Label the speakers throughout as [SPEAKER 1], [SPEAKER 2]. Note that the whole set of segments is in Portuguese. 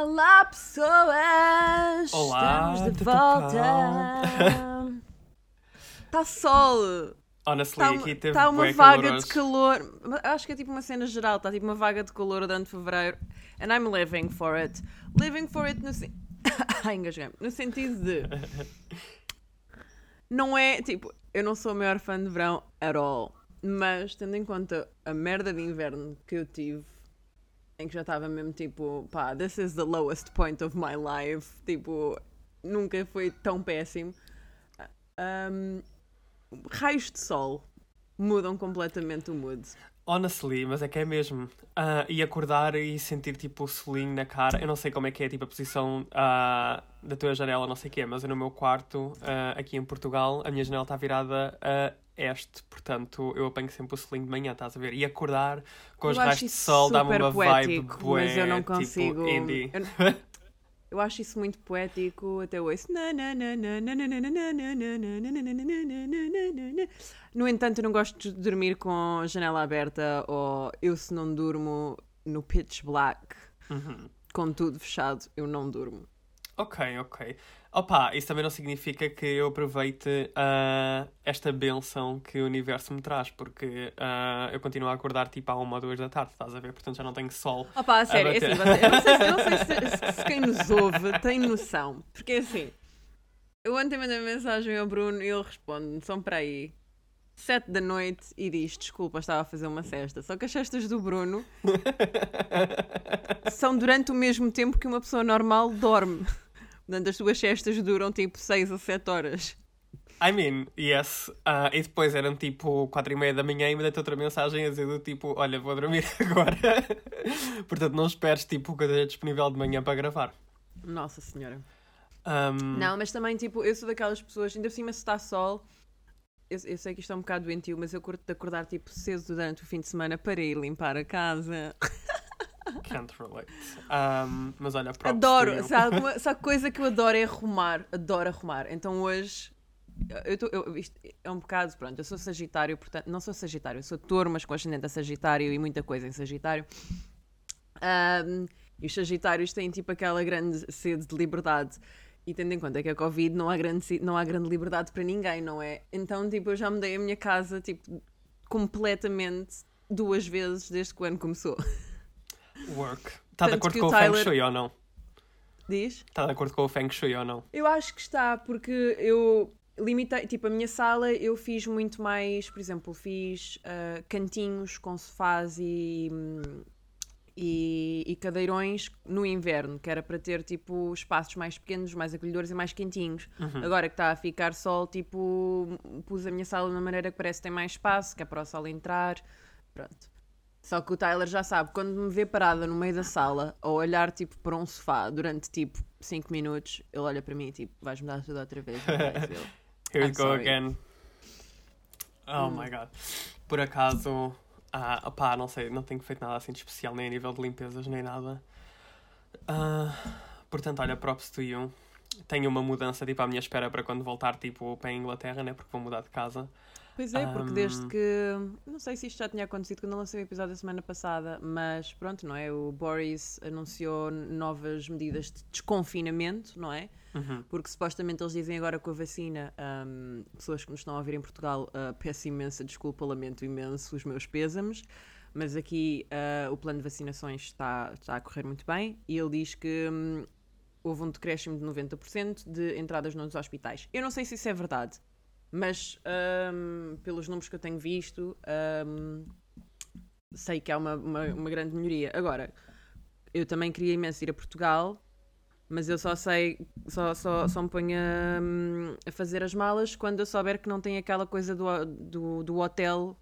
[SPEAKER 1] Olá, pessoas!
[SPEAKER 2] Olá,
[SPEAKER 1] Estamos de volta! Está sol!
[SPEAKER 2] Honestly,
[SPEAKER 1] Está
[SPEAKER 2] aqui teve
[SPEAKER 1] tá uma vaga
[SPEAKER 2] caloroso.
[SPEAKER 1] de calor. Acho que é tipo uma cena geral. Está tipo uma vaga de calor durante fevereiro. And I'm living for it. Living for it no, sen... No sentido de. Não é tipo. Eu não sou a maior fã de verão at all. Mas tendo em conta a merda de inverno que eu tive, em que já estava mesmo tipo, pá, this is the lowest point of my life. Tipo, nunca foi tão péssimo. Um, raios de sol mudam completamente o mood.
[SPEAKER 2] Honestly, mas é que é mesmo. Ah, e acordar e sentir tipo o solinho na cara. Eu não sei como é que é tipo a posição ah, da tua janela, não sei o quê, mas eu no meu quarto, ah, aqui em Portugal, a minha janela está virada este, portanto eu apanho sempre o selinho de manhã, estás a ver? E acordar com os raios de sol dá-me uma
[SPEAKER 1] poético, vibe
[SPEAKER 2] bué,
[SPEAKER 1] mas eu não consigo.
[SPEAKER 2] Tipo,
[SPEAKER 1] eu, eu acho isso muito poético, até ouço. No entanto, eu não gosto de dormir com a janela aberta ou eu se não durmo no pitch black,
[SPEAKER 2] uhum.
[SPEAKER 1] com tudo fechado, eu não durmo.
[SPEAKER 2] Ok, ok. Opa, isso também não significa que eu aproveite ah, esta benção que o universo me traz, porque ah, eu continuo a acordar tipo à uma ou duas da tarde, estás a ver? Portanto já não tenho sol.
[SPEAKER 1] Opa, a sério, é
[SPEAKER 2] bater.
[SPEAKER 1] assim, você- eu não sei, eu não sei se, se- se quem nos ouve tem noção. Porque é assim, eu ontem mandei mensagem ao Bruno e ele responde, são para aí sete da noite e diz, desculpa, estava a fazer uma cesta. Só que as cestas do Bruno são durante o mesmo tempo que uma pessoa normal dorme. Portanto, as suas cestas duram tipo seis a sete horas.
[SPEAKER 2] I mean, yes. Ah, e depois eram tipo quatro e meia da manhã e me dei outra mensagem a dizer do tipo, olha, vou dormir agora. Portanto não esperes tipo que eu esteja disponível de manhã para gravar.
[SPEAKER 1] Nossa Senhora.
[SPEAKER 2] Ahm,
[SPEAKER 1] Não, mas também, tipo, eu sou daquelas pessoas, ainda por cima se está sol, eu, eu sei que isto é um bocado doentio, mas eu curto de acordar, tipo, cedo durante o fim de semana para ir limpar a casa.
[SPEAKER 2] Can't relate. Ahm, mas olha,
[SPEAKER 1] adoro,
[SPEAKER 2] to you.
[SPEAKER 1] sabe? Uma, sabe coisa que eu adoro é arrumar, adoro arrumar. Então hoje, eu, tô, eu isto é um bocado, pronto, eu sou Sagitário, portanto, não sou Sagitário, eu sou Touro, mas com ascendente a Sagitário e muita coisa em Sagitário. Ahm, e os Sagitários têm tipo aquela grande sede de liberdade. E tendo em conta que a Covid não há grande, se- não há grande liberdade para ninguém, não é? Então, tipo, eu já mudei a minha casa, tipo, completamente duas vezes desde que o ano começou.
[SPEAKER 2] Work. Está de acordo com
[SPEAKER 1] o
[SPEAKER 2] o Feng
[SPEAKER 1] Tyler-
[SPEAKER 2] Shui ou não?
[SPEAKER 1] Diz?
[SPEAKER 2] Está de acordo com o Feng Shui ou não?
[SPEAKER 1] Eu acho que está, porque eu limitei, tipo, a minha sala eu fiz muito mais, por exemplo, fiz ah, cantinhos com sofás e, e, e cadeirões no inverno, que era para ter, tipo, espaços mais pequenos, mais acolhedores e mais quentinhos.
[SPEAKER 2] Uhum.
[SPEAKER 1] Agora que está a ficar sol, tipo, pus a minha sala de uma maneira que parece que tem mais espaço, que é para o sol entrar, pronto. Só que o Tyler já sabe, quando me vê parada no meio da sala, ou olhar tipo para um sofá durante tipo 5 minutos, ele olha para mim e tipo, vais mudar tudo outra vez. não vais?" Eu,
[SPEAKER 2] Here we go
[SPEAKER 1] sorry.
[SPEAKER 2] again. Oh
[SPEAKER 1] Hum.
[SPEAKER 2] my god. Por acaso, ah, opá, não sei, não tenho feito nada assim de especial, nem a nível de limpezas, nem nada. Ah, portanto, olha, props to you. Tenho uma mudança, tipo, à minha espera para quando voltar, tipo, para a Inglaterra, né? Porque vou mudar de casa.
[SPEAKER 1] Pois é, porque
[SPEAKER 2] Um,
[SPEAKER 1] desde que. Não sei se isto já tinha acontecido quando eu lancei o episódio da semana passada, mas pronto, não é? O Boris anunciou novas medidas de desconfinamento, não é?
[SPEAKER 2] Uhum.
[SPEAKER 1] Porque supostamente eles dizem agora com a vacina, hum, pessoas que nos estão a ouvir em Portugal, uh, peço imensa desculpa, lamento imenso os meus pêsames, mas aqui uh, o plano de vacinações está, está a correr muito bem e ele diz que hum, houve um decréscimo de 90% de entradas nos hospitais. Eu não sei se isso é verdade, mas hum, pelos números que eu tenho visto, hum, sei que há uma, uma, uma grande melhoria. Agora, eu também queria imenso ir a Portugal, mas eu só sei, só, só, só me ponho a, a fazer as malas quando eu souber que não tem aquela coisa do, do, do hotel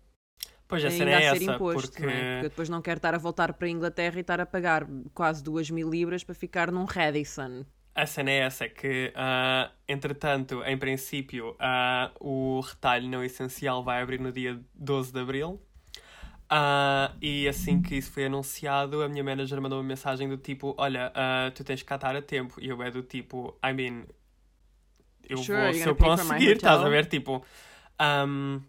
[SPEAKER 2] Pois a cena é essa,
[SPEAKER 1] imposto,
[SPEAKER 2] porque...
[SPEAKER 1] é? Porque eu depois não quero estar a voltar para a Inglaterra e estar a pagar quase duas mil libras para ficar num Radisson.
[SPEAKER 2] A cena é essa, é que, ah, entretanto, em princípio, ah, o retalho não essencial vai abrir no dia 12 de Abril. Ah, e assim que isso foi anunciado, a minha manager mandou uma mensagem do tipo, olha, tu tens que cá estar a tempo. E eu é do tipo, I mean, eu
[SPEAKER 1] Sure,
[SPEAKER 2] vou, se eu conseguir, estás a ver, tipo... ahm,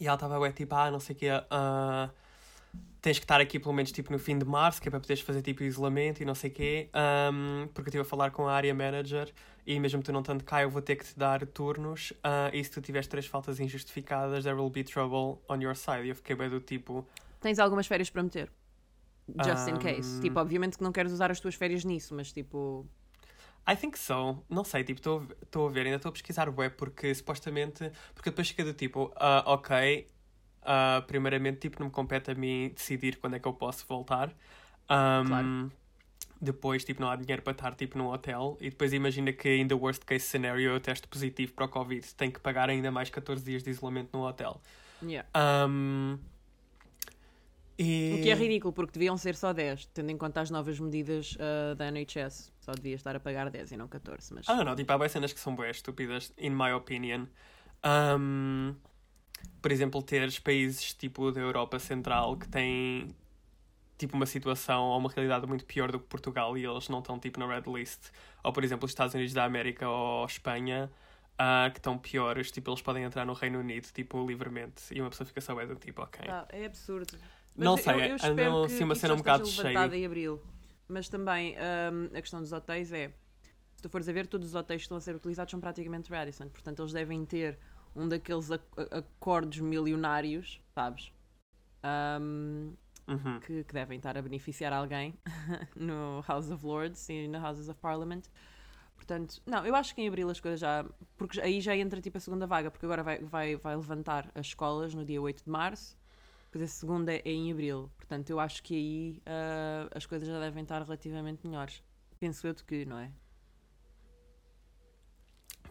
[SPEAKER 2] e ela estava, ué, tipo, ah, não sei o quê, ah, tens que estar aqui pelo menos tipo no fim de março, que é para poderes fazer tipo isolamento e não sei o quê. Um, porque eu estive a falar com a área manager e mesmo tu não estando cá, eu vou ter que te dar turnos. Uh, e se tu tiveres três faltas injustificadas, there will be trouble on your side. E eu fiquei bem do tipo.
[SPEAKER 1] Tens algumas férias para meter? Just um... in case. Tipo, obviamente que não queres usar as tuas férias nisso, mas tipo.
[SPEAKER 2] I think so. Não sei, tipo, estou a ver, ainda estou a pesquisar web porque supostamente. Porque depois fica do tipo, uh, ok, uh, primeiramente, tipo, não me compete a mim decidir quando é que eu posso voltar. Um, claro. Depois, tipo, não há dinheiro para estar, tipo, num hotel. E depois imagina que, in the worst case scenario, eu teste positivo para o Covid. Tenho que pagar ainda mais 14 dias de isolamento no hotel.
[SPEAKER 1] Yeah.
[SPEAKER 2] Um,
[SPEAKER 1] e... O que é ridículo, porque deviam ser só 10, tendo em conta as novas medidas uh, da NHS. Só devias estar a pagar 10 e não 14. Mas...
[SPEAKER 2] Ah, não, tipo, há cenas que são bem estúpidas, in my opinion. Um, por exemplo, teres países tipo da Europa Central que têm tipo uma situação ou uma realidade muito pior do que Portugal e eles não estão tipo na red list. Ou por exemplo, os Estados Unidos da América ou Espanha. Uh, que estão piores, tipo, eles podem entrar no Reino Unido, tipo, livremente, e uma pessoa fica sabendo, tipo, ok.
[SPEAKER 1] Ah, é absurdo.
[SPEAKER 2] Mas não sei, eu, eu andam assim uma cena um bocado cheia.
[SPEAKER 1] em abril. Mas também um, a questão dos hotéis é, se tu fores a ver, todos os hotéis que estão a ser utilizados são praticamente Radisson. Portanto, eles devem ter um daqueles acordos milionários, sabes? Um,
[SPEAKER 2] uhum.
[SPEAKER 1] que, que, devem estar a beneficiar alguém no House of Lords e no Houses of Parliament. Portanto, não, eu acho que em abril as coisas já. Porque aí já entra tipo a segunda vaga, porque agora vai, vai, vai levantar as escolas no dia 8 de março depois a segunda é em abril. Portanto, eu acho que aí uh, as coisas já devem estar relativamente melhores. Penso eu de que, não é?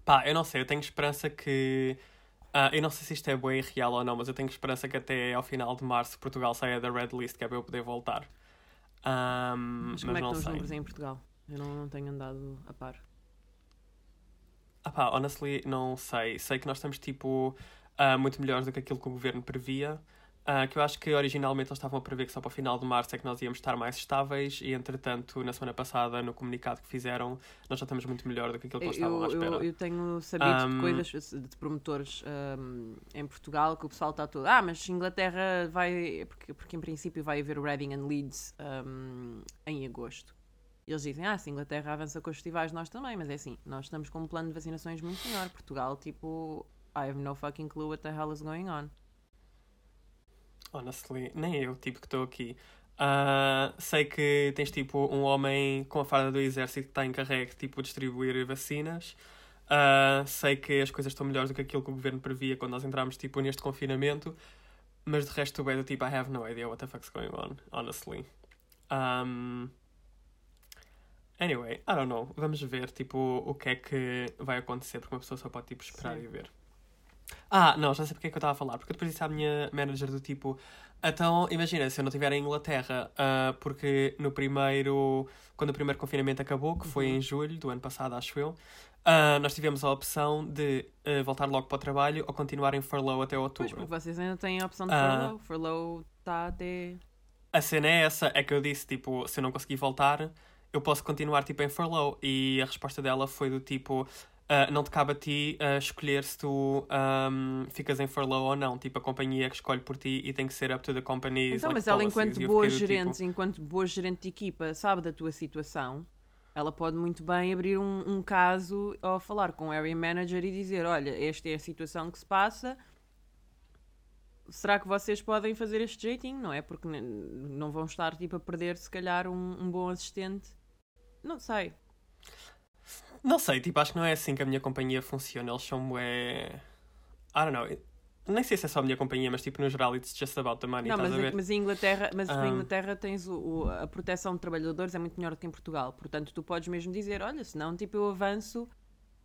[SPEAKER 2] Pá, eu não sei, eu tenho esperança que. Uh, eu não sei se isto é bem real ou não, mas eu tenho esperança que até ao final de março Portugal saia da Red List, que é para eu poder voltar. Um,
[SPEAKER 1] mas como mas é que estão os números em Portugal? Eu não, não tenho andado a par.
[SPEAKER 2] Ah pá, honestly, não sei. Sei que nós estamos tipo uh, muito melhores do que aquilo que o governo previa. Uh, que eu acho que originalmente eles estavam a prever que só para o final de março é que nós íamos estar mais estáveis e entretanto na semana passada no comunicado que fizeram nós já estamos muito melhor do que aquilo que eles estavam à espera.
[SPEAKER 1] Eu, eu tenho sabido um... de coisas de promotores um, em Portugal que o pessoal está todo ah mas Inglaterra vai porque, porque em princípio vai haver o Reading and Leeds um, em agosto. E eles dizem ah se Inglaterra avança com os festivais nós também. Mas é assim nós estamos com um plano de vacinações muito melhor. Portugal tipo I have no fucking clue what the hell is going on
[SPEAKER 2] honestly, nem eu, tipo, que estou aqui. Uh, sei que tens, tipo, um homem com a farda do exército que está encarregue, tipo, de distribuir vacinas. Uh, sei que as coisas estão melhores do que aquilo que o governo previa quando nós entramos, tipo, neste confinamento. Mas de resto, é do tipo, I have no idea what the fuck's going on, honestly. Um, anyway, I don't know. Vamos ver, tipo, o que é que vai acontecer, porque uma pessoa só pode, tipo, esperar Sim. e ver. Ah, não, já sei porque é que eu estava a falar. Porque depois disse à minha manager do tipo: então, imagina, se eu não estiver em Inglaterra, uh, porque no primeiro. Quando o primeiro confinamento acabou, que foi uhum. em julho do ano passado, acho eu, uh, nós tivemos a opção de uh, voltar logo para o trabalho ou continuar em furlough até outubro.
[SPEAKER 1] Pois, porque vocês ainda têm a opção de furlough. Furlough está até.
[SPEAKER 2] A cena é essa, é que eu disse, tipo, se eu não conseguir voltar, eu posso continuar, tipo, em furlough. E a resposta dela foi do tipo Uh, não te cabe a ti uh, escolher se tu um, ficas em furlough ou não. Tipo, a companhia que escolhe por ti e tem que ser up to the company's
[SPEAKER 1] Então, like, mas ela, enquanto boa gerente, tipo... enquanto boa gerente de equipa, sabe da tua situação, ela pode muito bem abrir um, um caso ou falar com o area manager e dizer: Olha, esta é a situação que se passa. Será que vocês podem fazer este jeitinho? Não é? Porque não vão estar tipo, a perder, se calhar, um, um bom assistente. Não sei.
[SPEAKER 2] Não sei, tipo, acho que não é assim que a minha companhia funciona. Eles são é. I don't know. Nem sei se é só a minha companhia, mas tipo, no geral, it's just about the money.
[SPEAKER 1] Não, mas,
[SPEAKER 2] a ver?
[SPEAKER 1] mas em Inglaterra, mas um... em Inglaterra tens o, o, a proteção de trabalhadores é muito melhor do que em Portugal. Portanto, tu podes mesmo dizer, olha, se não, tipo, eu avanço,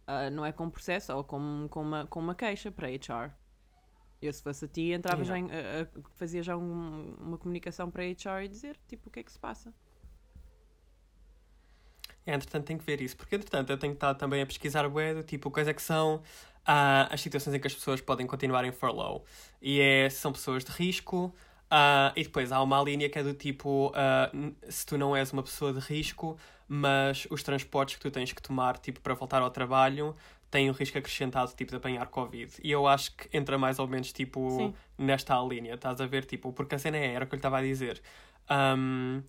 [SPEAKER 1] uh, não é com processo, ou com, com, uma, com uma queixa para HR. Eu, se fosse a ti, entrava já em, uh, fazia já um, uma comunicação para HR e dizer, tipo, o que é que se passa.
[SPEAKER 2] É, entretanto, tenho que ver isso, porque entretanto eu tenho que estar também a pesquisar o do tipo, quais é que são uh, as situações em que as pessoas podem continuar em furlough. E é se são pessoas de risco, Uh, e depois há uma linha que é do tipo: uh, se tu não és uma pessoa de risco, mas os transportes que tu tens que tomar tipo, para voltar ao trabalho têm um risco acrescentado tipo, de apanhar Covid. E eu acho que entra mais ou menos tipo,
[SPEAKER 1] Sim.
[SPEAKER 2] nesta linha, estás a ver? Tipo, porque a cena é, era o que eu lhe estava a dizer. Um,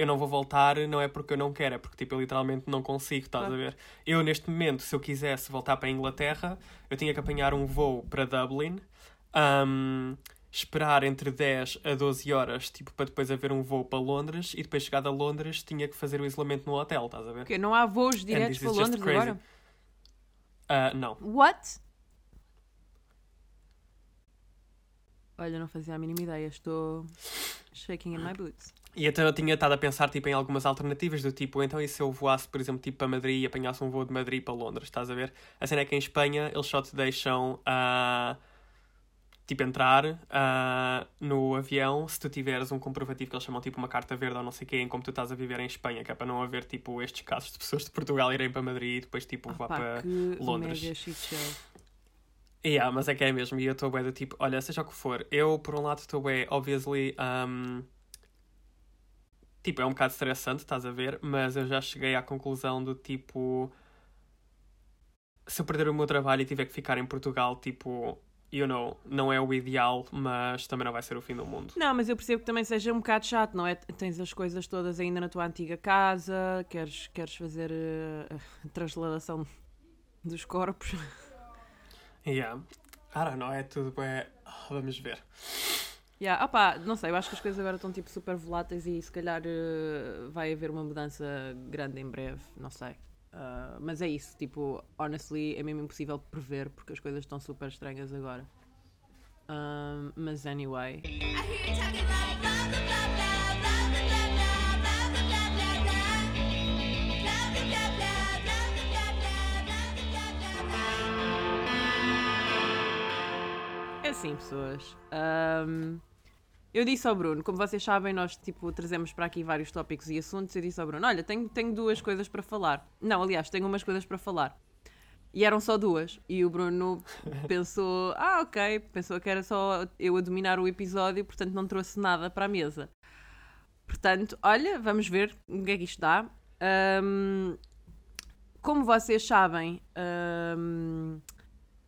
[SPEAKER 2] eu não vou voltar, não é porque eu não quero, é porque tipo, eu literalmente não consigo, estás
[SPEAKER 1] Claro.
[SPEAKER 2] a ver? Eu, neste momento, se eu quisesse voltar para a Inglaterra, eu tinha que apanhar um voo para Dublin, um, esperar entre 10 a 12 horas, tipo, para depois haver um voo para Londres, e depois chegado a Londres tinha que fazer o isolamento no hotel, estás a ver?
[SPEAKER 1] Porque não há voos diretos para Londres
[SPEAKER 2] crazy.
[SPEAKER 1] agora?
[SPEAKER 2] Ah, não.
[SPEAKER 1] What? Olha, não fazia a mínima ideia. Estou shaking in my boots.
[SPEAKER 2] E então eu tinha estado a pensar tipo, em algumas alternativas do tipo, então e se eu voasse, por exemplo, tipo para Madrid e apanhasse um voo de Madrid para Londres, estás a ver? A cena é que em Espanha eles só te deixam ah, tipo entrar ah, no avião se tu tiveres um comprovativo que eles chamam tipo uma carta verde ou não sei o quê, em como tu estás a viver em Espanha, que é para não haver tipo estes casos de pessoas de Portugal irem para Madrid e depois tipo vá
[SPEAKER 1] Pá,
[SPEAKER 2] para Londres.
[SPEAKER 1] mega.
[SPEAKER 2] Yeah, mas é que é mesmo, e eu estou bem do tipo, olha, seja o que for, eu por um lado estou bem, obviously, um, tipo, é um bocado estressante, estás a ver, mas eu já cheguei à conclusão do tipo, se eu perder o meu trabalho e tiver que ficar em Portugal, tipo, you know, não é o ideal, mas também não vai ser o fim do mundo.
[SPEAKER 1] Não, mas eu percebo que também seja um bocado chato, não é? Tens as coisas todas ainda na tua antiga casa, queres, queres fazer eh, a transladação dos corpos.
[SPEAKER 2] Yeah, I don't know, é tudo bem, vamos ver.
[SPEAKER 1] Yeah, opa, não sei, eu acho que as coisas agora estão tipo super voláteis e se calhar uh, vai haver uma mudança grande em breve, não sei. Uh, mas é isso, tipo, honestly, é mesmo impossível prever porque as coisas estão super estranhas agora. Mas anyway. É assim, pessoas. Um, eu disse ao Bruno, como vocês sabem, nós tipo, trazemos para aqui vários tópicos e assuntos. Eu disse ao Bruno: Olha, tenho, tenho duas coisas para falar. Não, aliás, tenho umas coisas para falar. E eram só duas. E o Bruno pensou: Ah, ok. Pensou que era só eu a dominar o episódio, portanto não trouxe nada para a mesa. Portanto, olha, vamos ver o que é que isto dá. Ahm, como vocês sabem, ahm,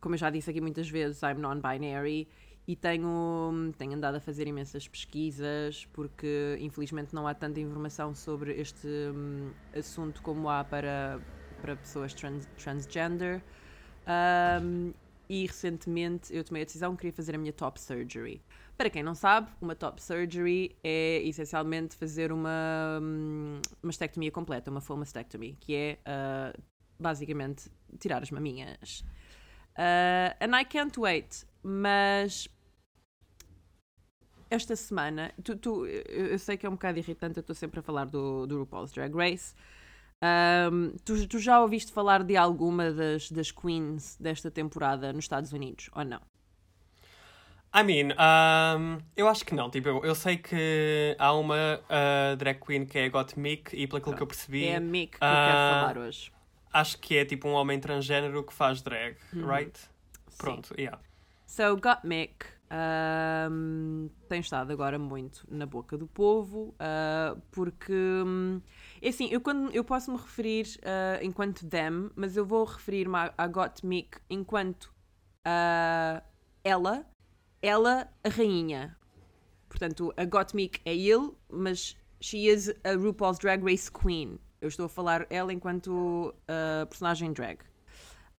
[SPEAKER 1] como eu já disse aqui muitas vezes, I'm non-binary e tenho, tenho andado a fazer imensas pesquisas porque infelizmente não há tanta informação sobre este hum, assunto como há para, para pessoas trans- transgender. Um, e recentemente eu tomei a decisão que queria fazer a minha top surgery. Para quem não sabe, uma top surgery é essencialmente fazer uma hum, mastectomia completa, uma full mastectomy, que é ah, basicamente tirar as maminhas. Uh, and I can't wait, mas esta semana, tu, tu- eu, eu sei que é um bocado irritante, eu estou sempre a falar do, do RuPaul's Drag Race. Um, tu, tu já ouviste falar de alguma das, das queens desta temporada nos Estados Unidos, ou não?
[SPEAKER 2] I mean, um, eu acho que não. Tipo, eu, eu sei que há uma uh, drag queen que é a Gottmik e pelo que eu percebi,
[SPEAKER 1] É a Mick que eu
[SPEAKER 2] Ah,
[SPEAKER 1] quero falar hoje.
[SPEAKER 2] Acho que é tipo um homem transgênero que faz drag,
[SPEAKER 1] Uhum.
[SPEAKER 2] right? Pronto, yeah.
[SPEAKER 1] So, Gottmik um, tem estado agora muito na boca do povo, uh, porque, hum, é assim, eu, quando, eu posso me referir uh, enquanto them, mas eu vou referir-me à, à Gottmik enquanto uh, ela, ela, a rainha. Portanto, a Gottmik é ele, mas she is a RuPaul's Drag Race Queen. Eu estou a falar ela enquanto uh, personagem drag.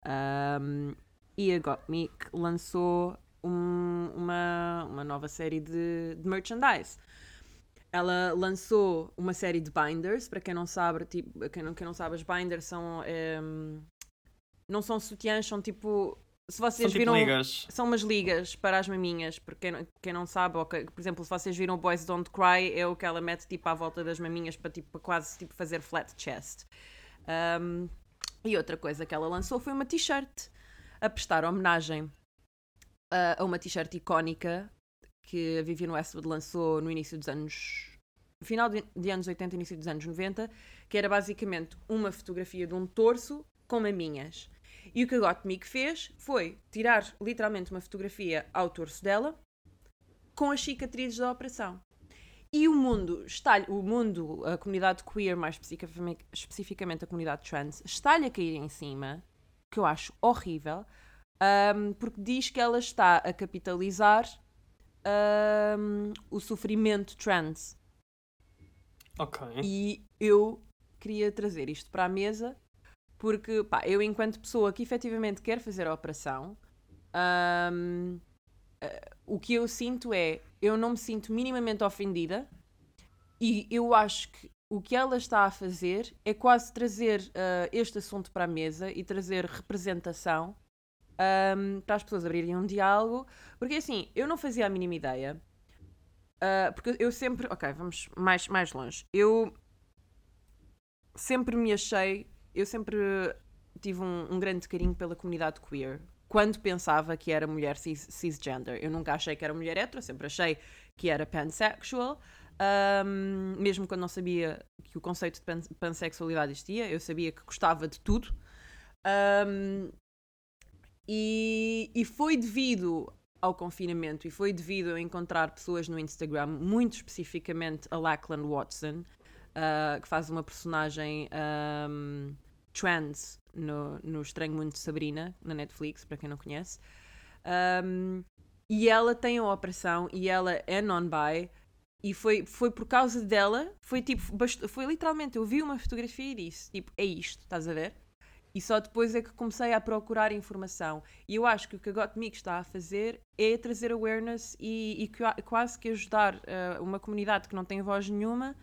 [SPEAKER 1] Um, e a Gottmik lançou um- uma, uma nova série de, de merchandise. Ela lançou uma série de binders, para quem não sabe, tipo, quem não, quem não sabe, as binders são. em, não são sutiãs, são tipo. Se
[SPEAKER 2] São
[SPEAKER 1] vocês
[SPEAKER 2] tipo
[SPEAKER 1] viram.
[SPEAKER 2] ligas.
[SPEAKER 1] São umas ligas para as maminhas, porque quem, não- quem não sabe, ou que- por exemplo, se vocês viram Boys Don't Cry, é o que ela mete tipo à volta das maminhas para tipo, para quase tipo, fazer flat chest. Um, e outra coisa que ela lançou foi uma t-shirt a prestar homenagem a, a uma t-shirt icónica que a Vivienne Westwood lançou no início dos anos. final de, de anos 80, início dos anos 90, que era basicamente uma fotografia de um torso com maminhas. E o que a Gottmik fez foi tirar literalmente uma fotografia ao torso dela, com as cicatrizes da operação. E o mundo, está o mundo, a comunidade queer, mais especificamente, especificamente a comunidade trans, está-lhe a cair em cima, que eu acho horrível, ahm, porque diz que ela está a capitalizar ahm, o sofrimento trans.
[SPEAKER 2] Ok.
[SPEAKER 1] E eu queria trazer isto para a mesa porque, pá, eu enquanto pessoa que efetivamente quer fazer a operação, ahm, eh, o que eu sinto é, eu não me sinto minimamente ofendida e eu acho que o que ela está a fazer é quase trazer ah, este assunto para a mesa e trazer representação ahm, para as pessoas abrirem um diálogo, porque assim, eu não fazia a mínima ideia. ah, porque eu sempre. Ok, vamos mais, mais longe. Eu sempre me achei. Eu sempre tive um, um grande carinho pela comunidade queer. Quando pensava que era mulher cis- cisgender. Eu nunca achei que era mulher hetero, sempre achei que era pansexual. Ahm, mesmo quando não sabia que o conceito de pan- pansexualidade existia, eu sabia que gostava de tudo. Ahm, e, e foi devido ao confinamento e foi devido a encontrar pessoas no Instagram, muito especificamente a Lachlan Watson, ah, que faz uma personagem ahm, trans no, no Estranho Mundo de Sabrina, na Netflix, para quem não conhece. Ahm, e ela tem a operação e ela é non-bi. E foi, foi por causa dela, foi tipo, foi literalmente, eu vi uma fotografia e disse, tipo, é isto, estás a ver? E só depois é que comecei a procurar informação. E eu acho que o que a Got Me está a fazer é trazer awareness e, e qua- quase que ajudar eh, uma comunidade que não tem voz nenhuma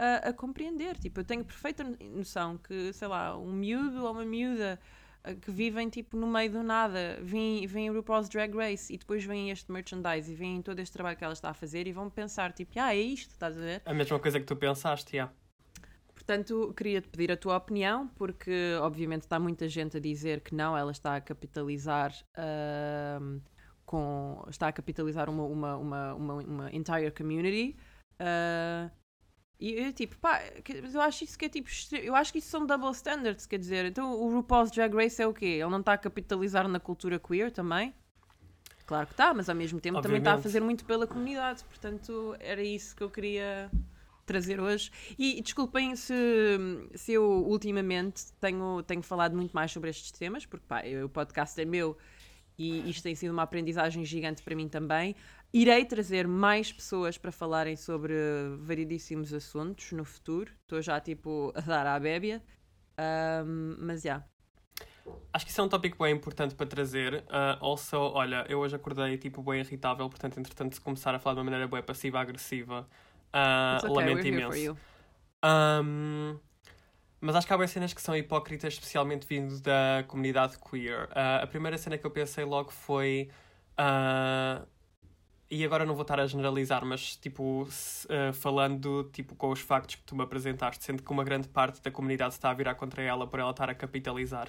[SPEAKER 1] a, a compreender. Tipo, eu tenho perfeita no- noção que, sei lá, um miúdo ou uma miúda eh, que vivem tipo no meio do nada, vêm, vêm o RuPaul's Drag Race e depois vem este merchandise e vêm todo este trabalho que ela está a fazer e vão pensar, tipo, ah, é isto, estás a ver?
[SPEAKER 2] A mesma coisa que tu pensaste, já.
[SPEAKER 1] Portanto, queria-te pedir a tua opinião, porque obviamente está muita gente a dizer que não, ela está a capitalizar ahm, com. está a capitalizar uma, uma, uma, uma, uma entire community. ah, e eu tipo, pá, eu acho isso que é tipo. Eu acho que isso são double standards, quer dizer. Então o RuPaul's Drag Race é o quê? Ele não está a capitalizar na cultura queer também? Claro que está, mas ao mesmo tempo também está a
[SPEAKER 2] Obviamente.
[SPEAKER 1] fazer muito pela comunidade. Portanto, era isso que eu queria trazer hoje. E desculpem se, se eu ultimamente tenho, tenho falado muito mais sobre estes temas, porque pá, eu- o podcast é meu e isto tem sido uma aprendizagem gigante para mim também. Irei trazer mais pessoas para falarem sobre variedíssimos assuntos no futuro. Estou já tipo a dar à bébia. Ahm, mas já.
[SPEAKER 2] Acho que isso é um tópico bem importante para trazer. Ah, also, olha, eu hoje acordei tipo bem irritável, portanto, entretanto, se começar a falar de uma maneira bem passiva-agressiva, ah,
[SPEAKER 1] It's okay,
[SPEAKER 2] lamento imenso.
[SPEAKER 1] you.
[SPEAKER 2] Ahm, mas acho que há bem cenas que são hipócritas, especialmente vindo da comunidade queer. Ah, a primeira cena que eu pensei logo foi. ah, e agora não vou estar a generalizar, mas tipo, se- ah, falando tipo, com os factos que tu me apresentaste, sendo que uma grande parte da comunidade está a virar contra ela por ela estar a capitalizar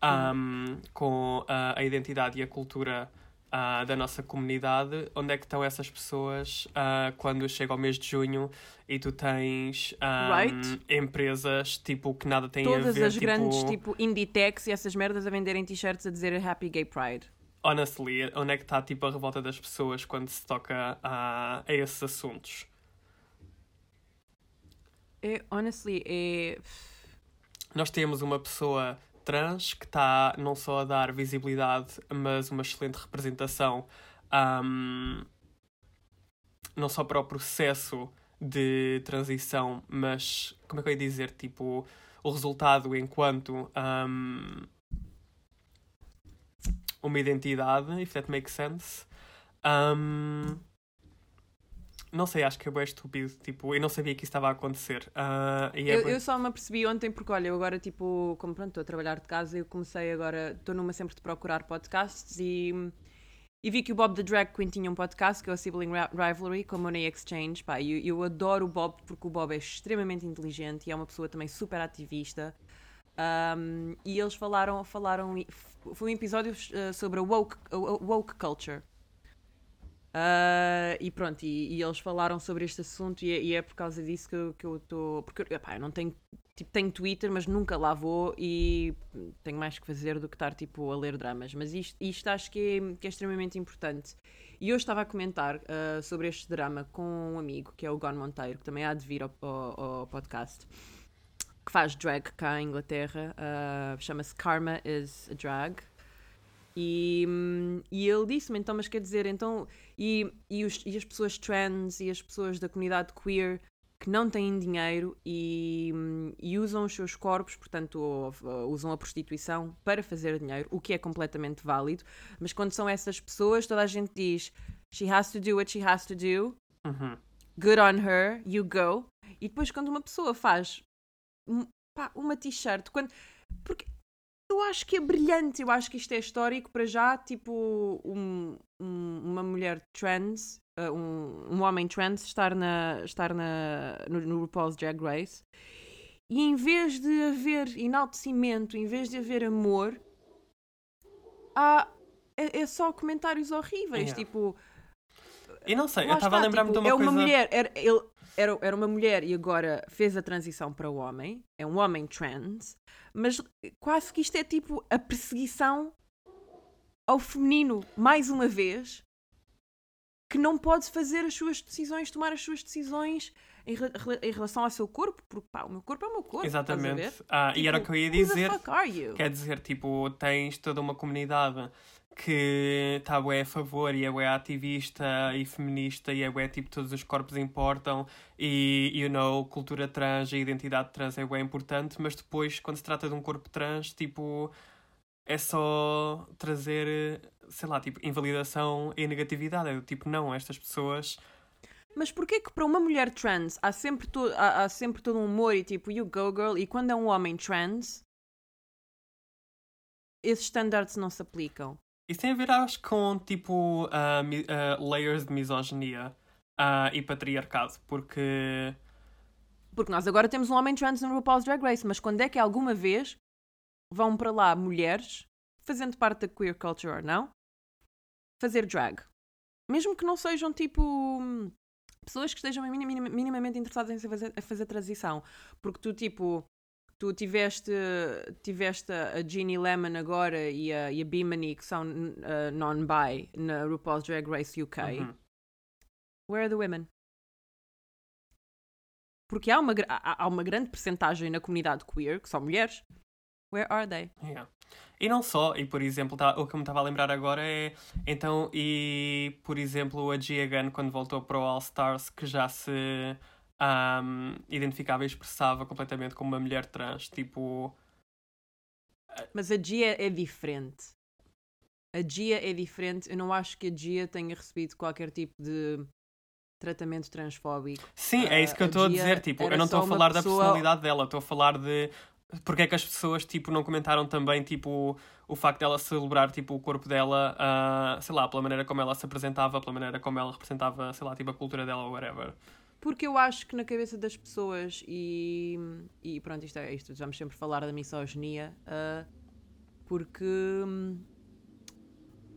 [SPEAKER 2] ahm, com ah, a identidade e a cultura ah, da nossa comunidade, onde é que estão essas pessoas ah, quando chega ao mês de junho e tu tens ahm,
[SPEAKER 1] Right.
[SPEAKER 2] empresas tipo que nada têm a
[SPEAKER 1] Todas
[SPEAKER 2] ver
[SPEAKER 1] as
[SPEAKER 2] tipo,
[SPEAKER 1] grandes, tipo, indie techs e essas merdas a venderem t-shirts a dizer Happy Gay Pride.
[SPEAKER 2] Honestly, onde é que está tipo a revolta das pessoas quando se toca a, a esses assuntos?
[SPEAKER 1] É, honestly, é.
[SPEAKER 2] Nós temos uma pessoa trans que está não só a dar visibilidade, mas uma excelente representação, ahm, não só para o processo de transição, mas como é que eu ia dizer? Tipo, o resultado enquanto ahm, uma identidade, if that makes sense. Ahm, não sei, acho que é bem estúpido. Tipo, eu não sabia que isso estava a acontecer. E é
[SPEAKER 1] Eu,
[SPEAKER 2] bué-
[SPEAKER 1] eu só me apercebi ontem porque, olha, eu agora, tipo, como pronto, estou a trabalhar de casa, eu comecei agora, estou numa sempre de procurar podcasts e, e vi que o Bob the Drag Queen tinha um podcast que é o Sibling Rivalry com a Money Exchange. Pá, eu, eu adoro o Bob porque o Bob é extremamente inteligente e é uma pessoa também super ativista. Um, e eles falaram, falaram, foi um episódio uh, sobre a woke, a woke culture. Uh, e pronto, e, e eles falaram sobre este assunto e, é- e é por causa disso que, eu- que eu estou. Porque epá, eu não tenho tipo, tenho Twitter, mas nunca lá vou e tenho mais que fazer do que estar tipo a ler dramas. Mas isto, isto acho que é, que é extremamente importante. E hoje estava a comentar ah, sobre este drama com um amigo, que é o Gon Monteiro, que também há de vir ao, ao- ao podcast, que faz drag cá em Inglaterra. ah, Chama-se Karma is a Drag. E, e ele disse-me, então, mas quer dizer, então, e, e, os- e as pessoas trans e as pessoas da comunidade queer que não têm dinheiro e, e usam os seus corpos, portanto, ou, ou usam a prostituição para fazer dinheiro, o que é completamente válido, mas quando são essas pessoas, toda a gente diz she has to do what she has to do,
[SPEAKER 2] Uhum.
[SPEAKER 1] good on her, you go. E depois quando uma pessoa faz pá, uma t-shirt, quando porque eu acho que é brilhante, eu acho que isto é histórico para já, tipo um- um- uma mulher trans, uh, um, um homem trans estar na estar na no, no RuPaul's Drag Race. E em vez de haver enaltecimento, em vez de haver amor, há, é, é só comentários horríveis,
[SPEAKER 2] Yeah.
[SPEAKER 1] tipo,
[SPEAKER 2] E não sei, eu estava a lembrar-me
[SPEAKER 1] tipo,
[SPEAKER 2] de uma
[SPEAKER 1] é
[SPEAKER 2] coisa.
[SPEAKER 1] uma mulher, era, ele, era, era uma mulher e agora fez a transição para o homem, é um homem trans, mas quase que isto é tipo a perseguição ao feminino, mais uma vez, que não pode fazer as suas decisões, tomar as suas decisões em, re- em relação ao seu corpo, porque pá, o meu corpo é o meu corpo.
[SPEAKER 2] Exatamente. Ah, e era o
[SPEAKER 1] Tipo,
[SPEAKER 2] que eu ia dizer. Quer dizer, tipo, tens toda uma comunidade que está bué a favor e é bué ativista e feminista e é bué tipo todos os corpos importam e, you know, cultura trans e identidade trans é bué importante, mas depois quando se trata de um corpo trans, tipo, é só trazer, sei lá, tipo, invalidação e negatividade. É tipo, não, estas pessoas...
[SPEAKER 1] Mas porquê que para uma mulher trans há sempre, to há, há sempre todo um humor e tipo, you go girl, e quando é um homem trans, esses standards não se aplicam?
[SPEAKER 2] Isso tem a ver, acho, com, tipo, mi- ah, layers de misoginia ah, e patriarcado, porque...
[SPEAKER 1] Porque nós agora temos um homem trans no RuPaul's Drag Race, mas quando é que alguma vez vão para lá mulheres, fazendo parte da queer culture ou não, fazer drag? Mesmo que não sejam tipo pessoas que estejam minim- minim- minimamente interessadas em fazer, a fazer transição. Porque tu, tipo, tu tiveste, tiveste a Jeannie Lemon agora e a, e a Bimini, que são uh, non-bi na RuPaul's Drag Race UK.
[SPEAKER 2] Uhum.
[SPEAKER 1] Where are the women? Porque há uma, há há uma grande percentagem na comunidade queer que são mulheres. Where are they?
[SPEAKER 2] Yeah. E não só, e por exemplo, tá- o que me estava a lembrar agora é, então, e por exemplo, a Gia Gunn, quando voltou para o All Stars, que já se ahm, identificava e expressava completamente como uma mulher trans, tipo,
[SPEAKER 1] Mas a Gia é diferente. A Gia é diferente. Eu não acho que a Gia tenha recebido qualquer tipo de tratamento transfóbico.
[SPEAKER 2] sim, é isso que eu
[SPEAKER 1] a
[SPEAKER 2] estou a
[SPEAKER 1] Gia
[SPEAKER 2] dizer, tipo, eu não estou a falar da
[SPEAKER 1] pessoa-
[SPEAKER 2] personalidade dela, estou a falar de porque é que as pessoas, tipo, não comentaram também, tipo, o facto dela celebrar, tipo, o corpo dela, ah, sei lá, pela maneira como ela se apresentava, pela maneira como ela representava, sei lá, tipo, a cultura dela ou whatever.
[SPEAKER 1] Porque eu acho que na cabeça das pessoas e, e pronto, isto é isto, vamos sempre falar da misoginia, ah, porque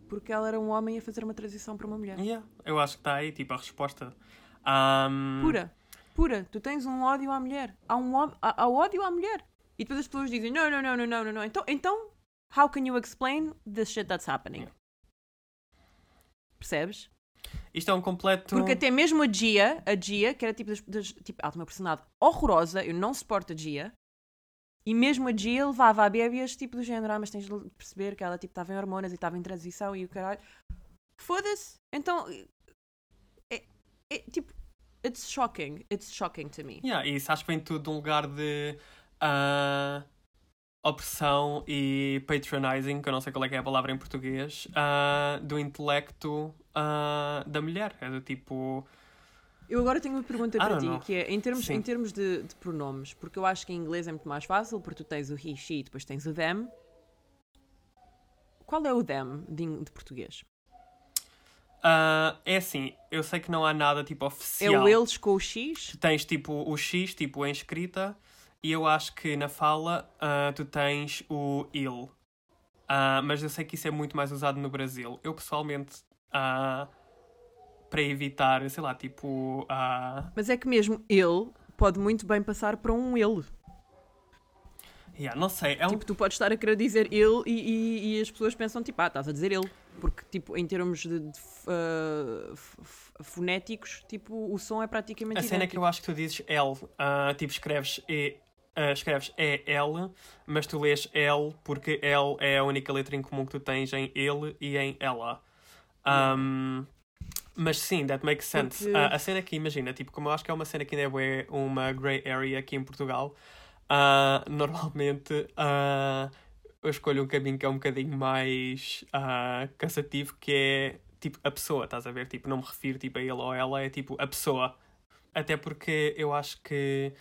[SPEAKER 1] porque ela era um homem a fazer uma transição para uma mulher.
[SPEAKER 2] Yeah, eu acho que está aí, tipo, a resposta. Ahm,
[SPEAKER 1] Pura, pura. Tu tens um ódio à mulher. Há um há, há ódio à mulher. E depois as pessoas dizem: não, não, não, não, não, não, não. Então, então, how can you explain the shit that's happening? Percebes?
[SPEAKER 2] Isto é um completo.
[SPEAKER 1] Porque até mesmo a Gia, a Gia, que era tipo, das, das, tipo ela tem uma personalidade horrorosa, eu não suporto a Gia. E mesmo a Gia levava a bébias tipo do género, ah, mas tens de perceber que ela tipo estava em hormonas e estava em transição e o caralho. Foda-se. Então, é, é, tipo, it's shocking. It's shocking to me.
[SPEAKER 2] Yeah, e isso acho que vem tudo de um lugar de ah, opressão e patronizing, que eu não sei qual é que é a palavra em português, ah, do intelecto da mulher. É do tipo.
[SPEAKER 1] Eu agora tenho uma pergunta para ti,
[SPEAKER 2] know.
[SPEAKER 1] que é em termos,
[SPEAKER 2] Sim.
[SPEAKER 1] em termos de, de pronomes, porque eu acho que em inglês é muito mais fácil, porque tu tens o he, she e depois tens o them. Qual é o them de, de português?
[SPEAKER 2] ah, é assim, eu sei que não há nada tipo
[SPEAKER 1] É
[SPEAKER 2] oficial.
[SPEAKER 1] o eles com o X?
[SPEAKER 2] Tens tipo o X, tipo em escrita, e eu acho que na fala ah, tu tens o il. Ah, mas eu sei que isso é muito mais usado no Brasil. Eu pessoalmente, ah, para evitar, sei lá, tipo. ah,
[SPEAKER 1] Mas é que mesmo ele pode muito bem passar para um ele.
[SPEAKER 2] Yeah, não sei, é.
[SPEAKER 1] Tipo, tu podes estar a querer dizer ele e, e- e as pessoas pensam, tipo, ah, estás a dizer ele. Porque, tipo, em termos de, de f- fonéticos, tipo, o som é praticamente
[SPEAKER 2] A cena é que
[SPEAKER 1] idêntico.
[SPEAKER 2] eu acho que tu dizes L, ah, tipo escreves E, ah, escreves E-L, mas tu lês L porque L é a única letra em comum que tu tens em ele e em ela. Um, mas sim, that makes sense.
[SPEAKER 1] Porque-
[SPEAKER 2] Ah, a cena aqui, imagina, tipo, como eu acho que é uma cena que ainda é uma grey area aqui em Portugal, ah, normalmente ah, eu escolho um caminho que é um bocadinho mais cansativo, que é tipo a pessoa, estás a ver? Tipo, não me refiro tipo, a ele ou ela, é tipo a pessoa. Até porque eu acho que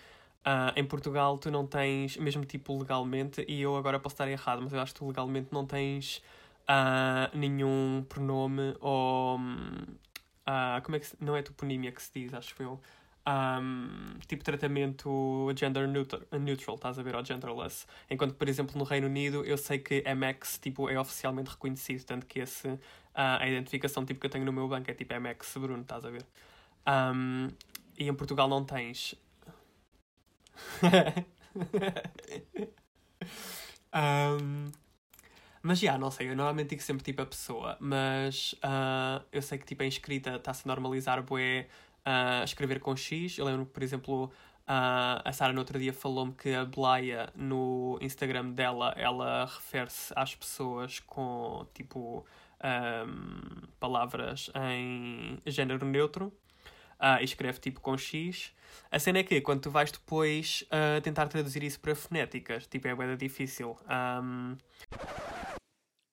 [SPEAKER 2] em Portugal tu não tens, mesmo tipo legalmente, e eu agora posso estar errado, mas eu acho que tu legalmente não tens ah, nenhum pronome ou. ah, como é que se, não é toponímia que se diz, acho eu. Ahm, tipo tratamento gender neutral, neutral, estás a ver, ou genderless. Enquanto que, por exemplo, no Reino Unido, eu sei que MX tipo, é oficialmente reconhecido, tanto que esse, ah, a identificação tipo, que eu tenho no meu banco é tipo MX Bruno, estás a ver? Ahm, e em Portugal não tens. Ahm, mas já, não sei, eu normalmente digo sempre tipo a pessoa, mas ah, eu sei que tipo em escrita está-se a normalizar bué ah, escrever com X. Eu lembro por exemplo, ah, a Sara no outro dia falou-me que a Blaia no Instagram dela, ela refere-se às pessoas com tipo ahm, palavras em género neutro. ah, e escreve tipo com X. A cena é que quando tu vais depois ah, tentar traduzir isso para fonéticas, tipo é bem difícil. Ahm,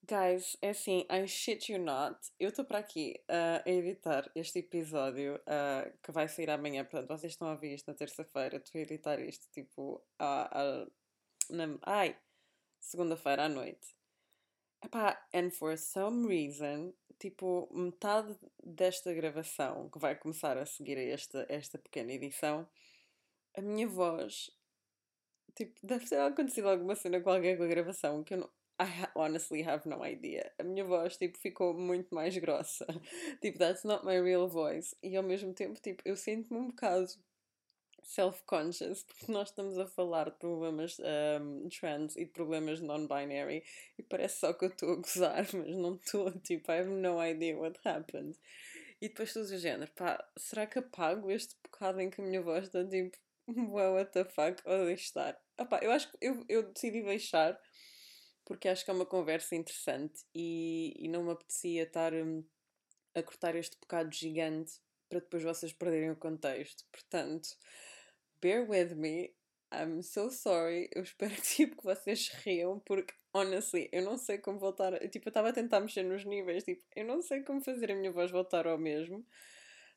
[SPEAKER 1] Guys, é assim, I shit you not. Eu estou para aqui ah, a editar este episódio ah, que vai sair amanhã. Portanto, vocês estão a ouvir isto na terça-feira. Estou a editar isto tipo à, à- na, ai, segunda-feira à noite. Epá, and for some reason, tipo, metade desta gravação que vai começar a seguir a esta, esta pequena edição, a minha voz, tipo, deve ter acontecido alguma cena qualquer com a gravação que eu não. I honestly have no idea. A minha voz, tipo, ficou muito mais grossa. tipo, that's not my real voice. E ao mesmo tempo, tipo, eu sinto-me um bocado self-conscious porque nós estamos a falar de problemas um, trans e de problemas non-binary e parece só que eu estou a gozar, mas não estou, tipo, I have no idea what happened. E depois tu do género, pá, será que apago este bocado em que a minha voz está tipo, well, what the fuck, ou deixo estar? Ah, pá, eu acho que eu, eu decidi deixar porque acho que é uma conversa interessante e, e não me apetecia estar hum, a cortar este bocado gigante para depois vocês perderem o contexto. Portanto, bear with me. I'm so sorry. Eu espero tipo, que vocês riam, porque honestly, eu não sei como voltar. Tipo, eu estava a tentar mexer nos níveis, tipo, eu não sei como fazer a minha voz voltar ao mesmo.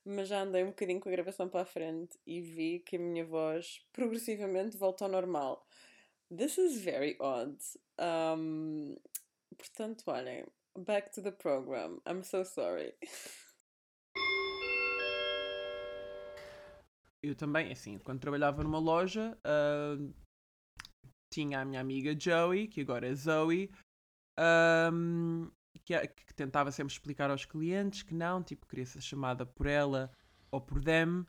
[SPEAKER 1] Mas já andei um bocadinho com a gravação para a frente e vi que a minha voz progressivamente volta ao normal. This is very odd. Um, portanto, olhem, back to the program. I'm so sorry. Eu também, assim, quando trabalhava numa loja, ah, tinha a minha amiga Joey, que agora é Zoe, ahm, que, é- que tentava sempre explicar aos clientes que não, tipo, queria ser chamada por ela ou por them.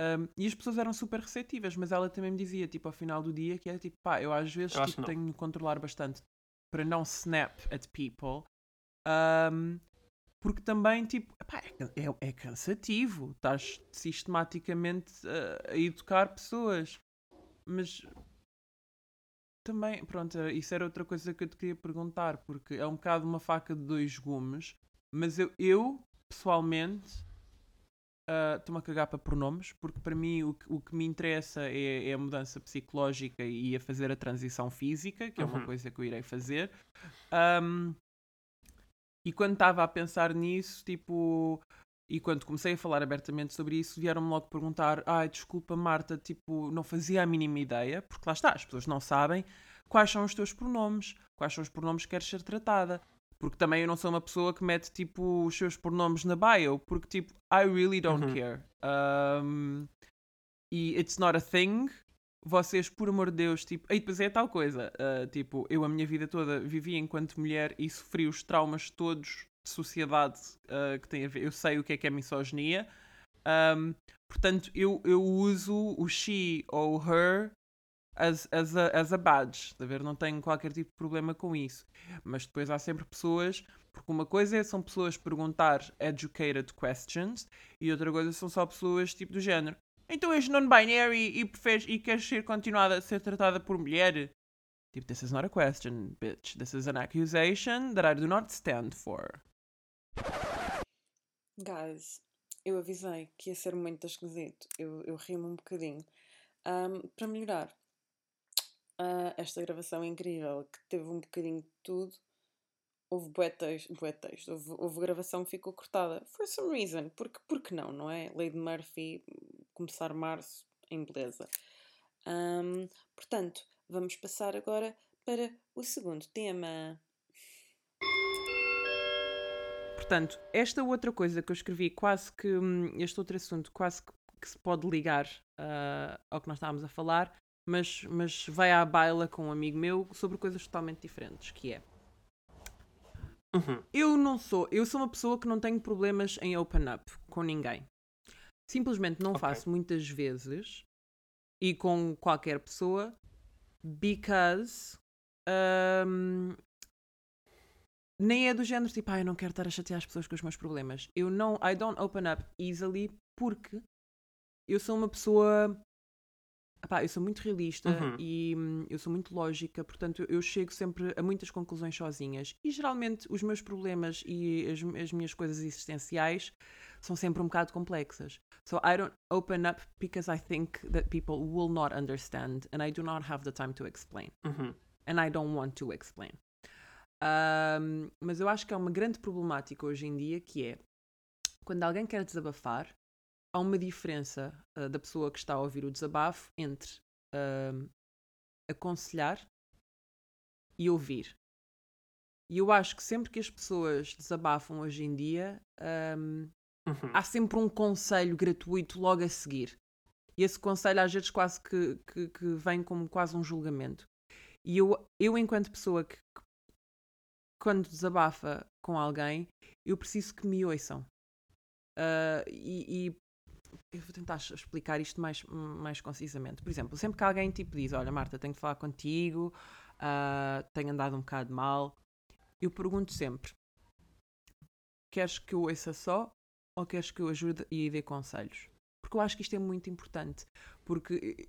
[SPEAKER 1] Ahm, e as pessoas eram super receptivas, mas ela também me dizia, tipo, ao final do dia, que era tipo, pá, eu às vezes
[SPEAKER 2] Eu
[SPEAKER 1] tipo, tenho de controlar bastante para não snap at people. ahm, porque também, tipo, epá, é, é, é cansativo. Estás sistematicamente a, a educar pessoas. Mas também, pronto, isso era outra coisa que eu te queria perguntar, porque é um bocado uma faca de dois gumes. Mas eu, eu pessoalmente, ah, estou-me a cagar para pronomes, porque para mim o, que- o que me interessa é, é a mudança psicológica e a fazer a transição física, que é uma
[SPEAKER 2] Uhum.
[SPEAKER 1] coisa que eu irei fazer. Ahm, e quando estava a pensar nisso, tipo. E quando comecei a falar abertamente sobre isso, vieram-me logo perguntar: ai, desculpa, Marta, tipo, não fazia a mínima ideia, porque lá está, as pessoas não sabem quais são os teus pronomes, quais são os pronomes que queres ser tratada. Porque também eu não sou uma pessoa que mete, tipo, os seus pronomes na bio, porque, tipo, I really don't
[SPEAKER 2] Uhum.
[SPEAKER 1] care. Um, e it's not a thing. Vocês, por amor de Deus, tipo. E depois é tal coisa. uh, tipo, eu a minha vida toda vivi enquanto mulher e sofri os traumas todos de sociedade uh, que têm a ver. Eu sei o que é que é misoginia. Um, portanto, eu, eu uso o she ou o her as, as, as a badge, ver? Não tenho qualquer tipo de problema com isso. Mas depois há sempre pessoas, porque uma coisa é são pessoas perguntar educated questions e outra coisa são só pessoas tipo do género. Então és non-binary e, preferes, e queres ser continuada a ser tratada por mulher? Tipo, this is not a question, bitch. This is an accusation that I do not stand for.
[SPEAKER 3] Guys, eu avisei que ia ser muito esquisito. Eu, eu ri-me um bocadinho. Ahm, para melhorar ah, esta gravação incrível, que teve um bocadinho de tudo, houve bué texto, bué texto houve, houve gravação que ficou cortada. For some reason. Porque, porque não, não é? De Murphy, começar março, em beleza. Ahm, portanto, vamos passar agora para o segundo tema.
[SPEAKER 1] Portanto, esta outra coisa que eu escrevi, quase que hum, este outro assunto, quase que, que se pode ligar ah, ao que nós estávamos a falar, mas, mas vai à baila com um amigo meu sobre coisas totalmente diferentes, que é
[SPEAKER 2] Uhum.
[SPEAKER 1] eu não sou, eu sou uma pessoa que não tenho problemas em open up com ninguém. Simplesmente não
[SPEAKER 2] Ok.
[SPEAKER 1] faço muitas vezes e com qualquer pessoa because hum, nem é do género tipo, ah, eu não quero estar a chatear as pessoas com os meus problemas. Eu não, I don't open up easily porque eu sou uma pessoa, epá, eu sou muito realista
[SPEAKER 2] Uhum.
[SPEAKER 1] e hum, eu sou muito lógica, portanto eu chego sempre a muitas conclusões sozinhas. E geralmente os meus problemas e as, as minhas coisas existenciais são sempre um bocado complexas. So I don't open up because I think that people will not understand and I do not have the time to explain
[SPEAKER 2] Uhum.
[SPEAKER 1] and I don't want to explain. Ahm, mas eu acho que há uma grande problemática hoje em dia que é quando alguém quer desabafar, há uma diferença ah, da pessoa que está a ouvir o desabafo entre ahm, aconselhar e ouvir. E eu acho que sempre que as pessoas desabafam hoje em dia, ahm,
[SPEAKER 2] Uhum.
[SPEAKER 1] há sempre um conselho gratuito logo a seguir. E esse conselho às vezes quase que, que, que vem como quase um julgamento. E eu, eu enquanto pessoa que, que quando desabafa com alguém, eu preciso que me ouçam. Ah, e, e eu vou tentar explicar isto mais, mais concisamente. Por exemplo, sempre que alguém tipo diz, olha Marta, tenho que falar contigo, ah, tenho andado um bocado mal, eu pergunto sempre, queres que eu ouça só ou queres que eu ajude e dê conselhos? Porque eu acho que isto é muito importante. Porque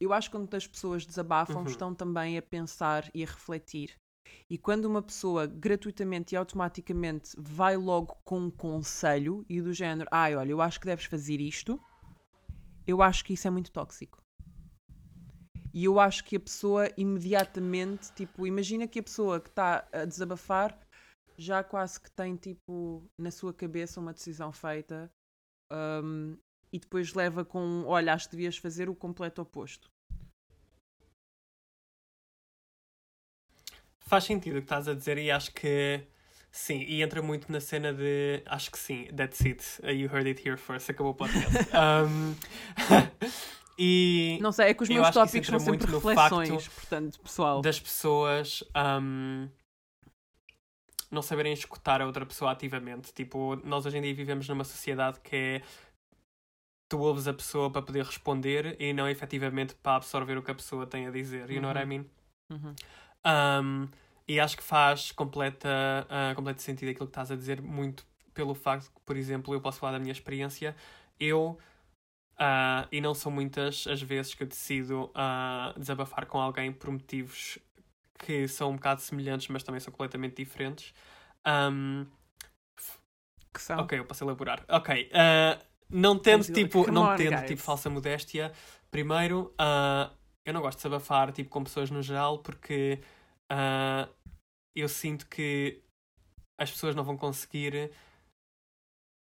[SPEAKER 1] eu acho que quando as pessoas desabafam,
[SPEAKER 2] Uhum.
[SPEAKER 1] estão também a pensar e a refletir. E quando uma pessoa gratuitamente e automaticamente vai logo com um conselho e do género, ai, olha, eu acho que deves fazer isto, eu acho que isso é muito tóxico. E eu acho que a pessoa imediatamente, tipo, imagina que a pessoa que está a desabafar já quase que tem, tipo, na sua cabeça uma decisão feita hum, e depois leva com, olha, acho que devias fazer o completo oposto.
[SPEAKER 2] Faz sentido o que estás a dizer e acho que sim, e entra muito na cena de acho que sim, that's it. Uh, You heard it here first, acabou o podcast. Um, e
[SPEAKER 1] Não sei, é que os
[SPEAKER 2] Eu
[SPEAKER 1] meus tópicos são sempre reflexões, portanto, pessoal.
[SPEAKER 2] das pessoas um, não saberem escutar a outra pessoa ativamente. Tipo, nós hoje em dia vivemos numa sociedade que é tu ouves a pessoa para poder responder e não efetivamente para absorver o que a pessoa tem a dizer. You know what I mean?
[SPEAKER 1] Uhum.
[SPEAKER 2] Um, e acho que faz completa, ah, completo sentido aquilo que estás a dizer, muito pelo facto que, por exemplo, eu posso falar da minha experiência. Eu, ah, e não são muitas as vezes que eu decido ah, desabafar com alguém por motivos que são um bocado semelhantes, mas também são completamente diferentes. Um,
[SPEAKER 1] Que são.
[SPEAKER 2] Ok, eu posso elaborar. Ok. ah, não tendo, tipo, não tendo, tipo, falsa modéstia. Primeiro, ah, eu não gosto de desabafar, tipo, com pessoas no geral, porque ah, eu sinto que as pessoas não vão conseguir,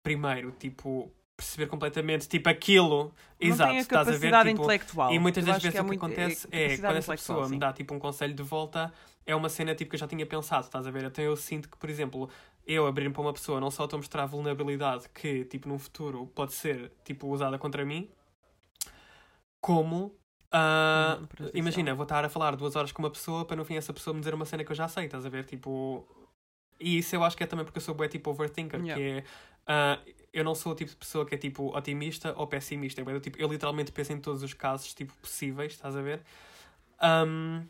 [SPEAKER 2] primeiro, tipo, perceber completamente, tipo, aquilo.
[SPEAKER 1] Não
[SPEAKER 2] Exato,
[SPEAKER 1] tem a
[SPEAKER 2] estás a ver, tipo,
[SPEAKER 1] intelectual.
[SPEAKER 2] e muitas
[SPEAKER 1] Eu
[SPEAKER 2] das vezes
[SPEAKER 1] é
[SPEAKER 2] o que
[SPEAKER 1] muito-
[SPEAKER 2] acontece é, quando essa pessoa me
[SPEAKER 1] sim.
[SPEAKER 2] dá tipo um conselho de volta, é uma cena tipo que eu já tinha pensado, estás a ver? Então eu sinto que, por exemplo, eu abrir-me para uma pessoa não só estou a mostrar vulnerabilidade que, tipo, num futuro pode ser tipo usada contra mim, como
[SPEAKER 1] atenção.
[SPEAKER 2] imagina, vou estar a falar duas horas com uma pessoa para no fim essa pessoa me dizer uma cena que eu já sei, estás a ver? Tipo. E isso eu acho que é também porque eu sou bué tipo overthinker,
[SPEAKER 1] Yeah.
[SPEAKER 2] que é. ah, eu não sou o tipo de pessoa que é tipo otimista ou pessimista. É bué do tipo, eu literalmente penso em todos os casos tipo, possíveis, estás a ver? Um,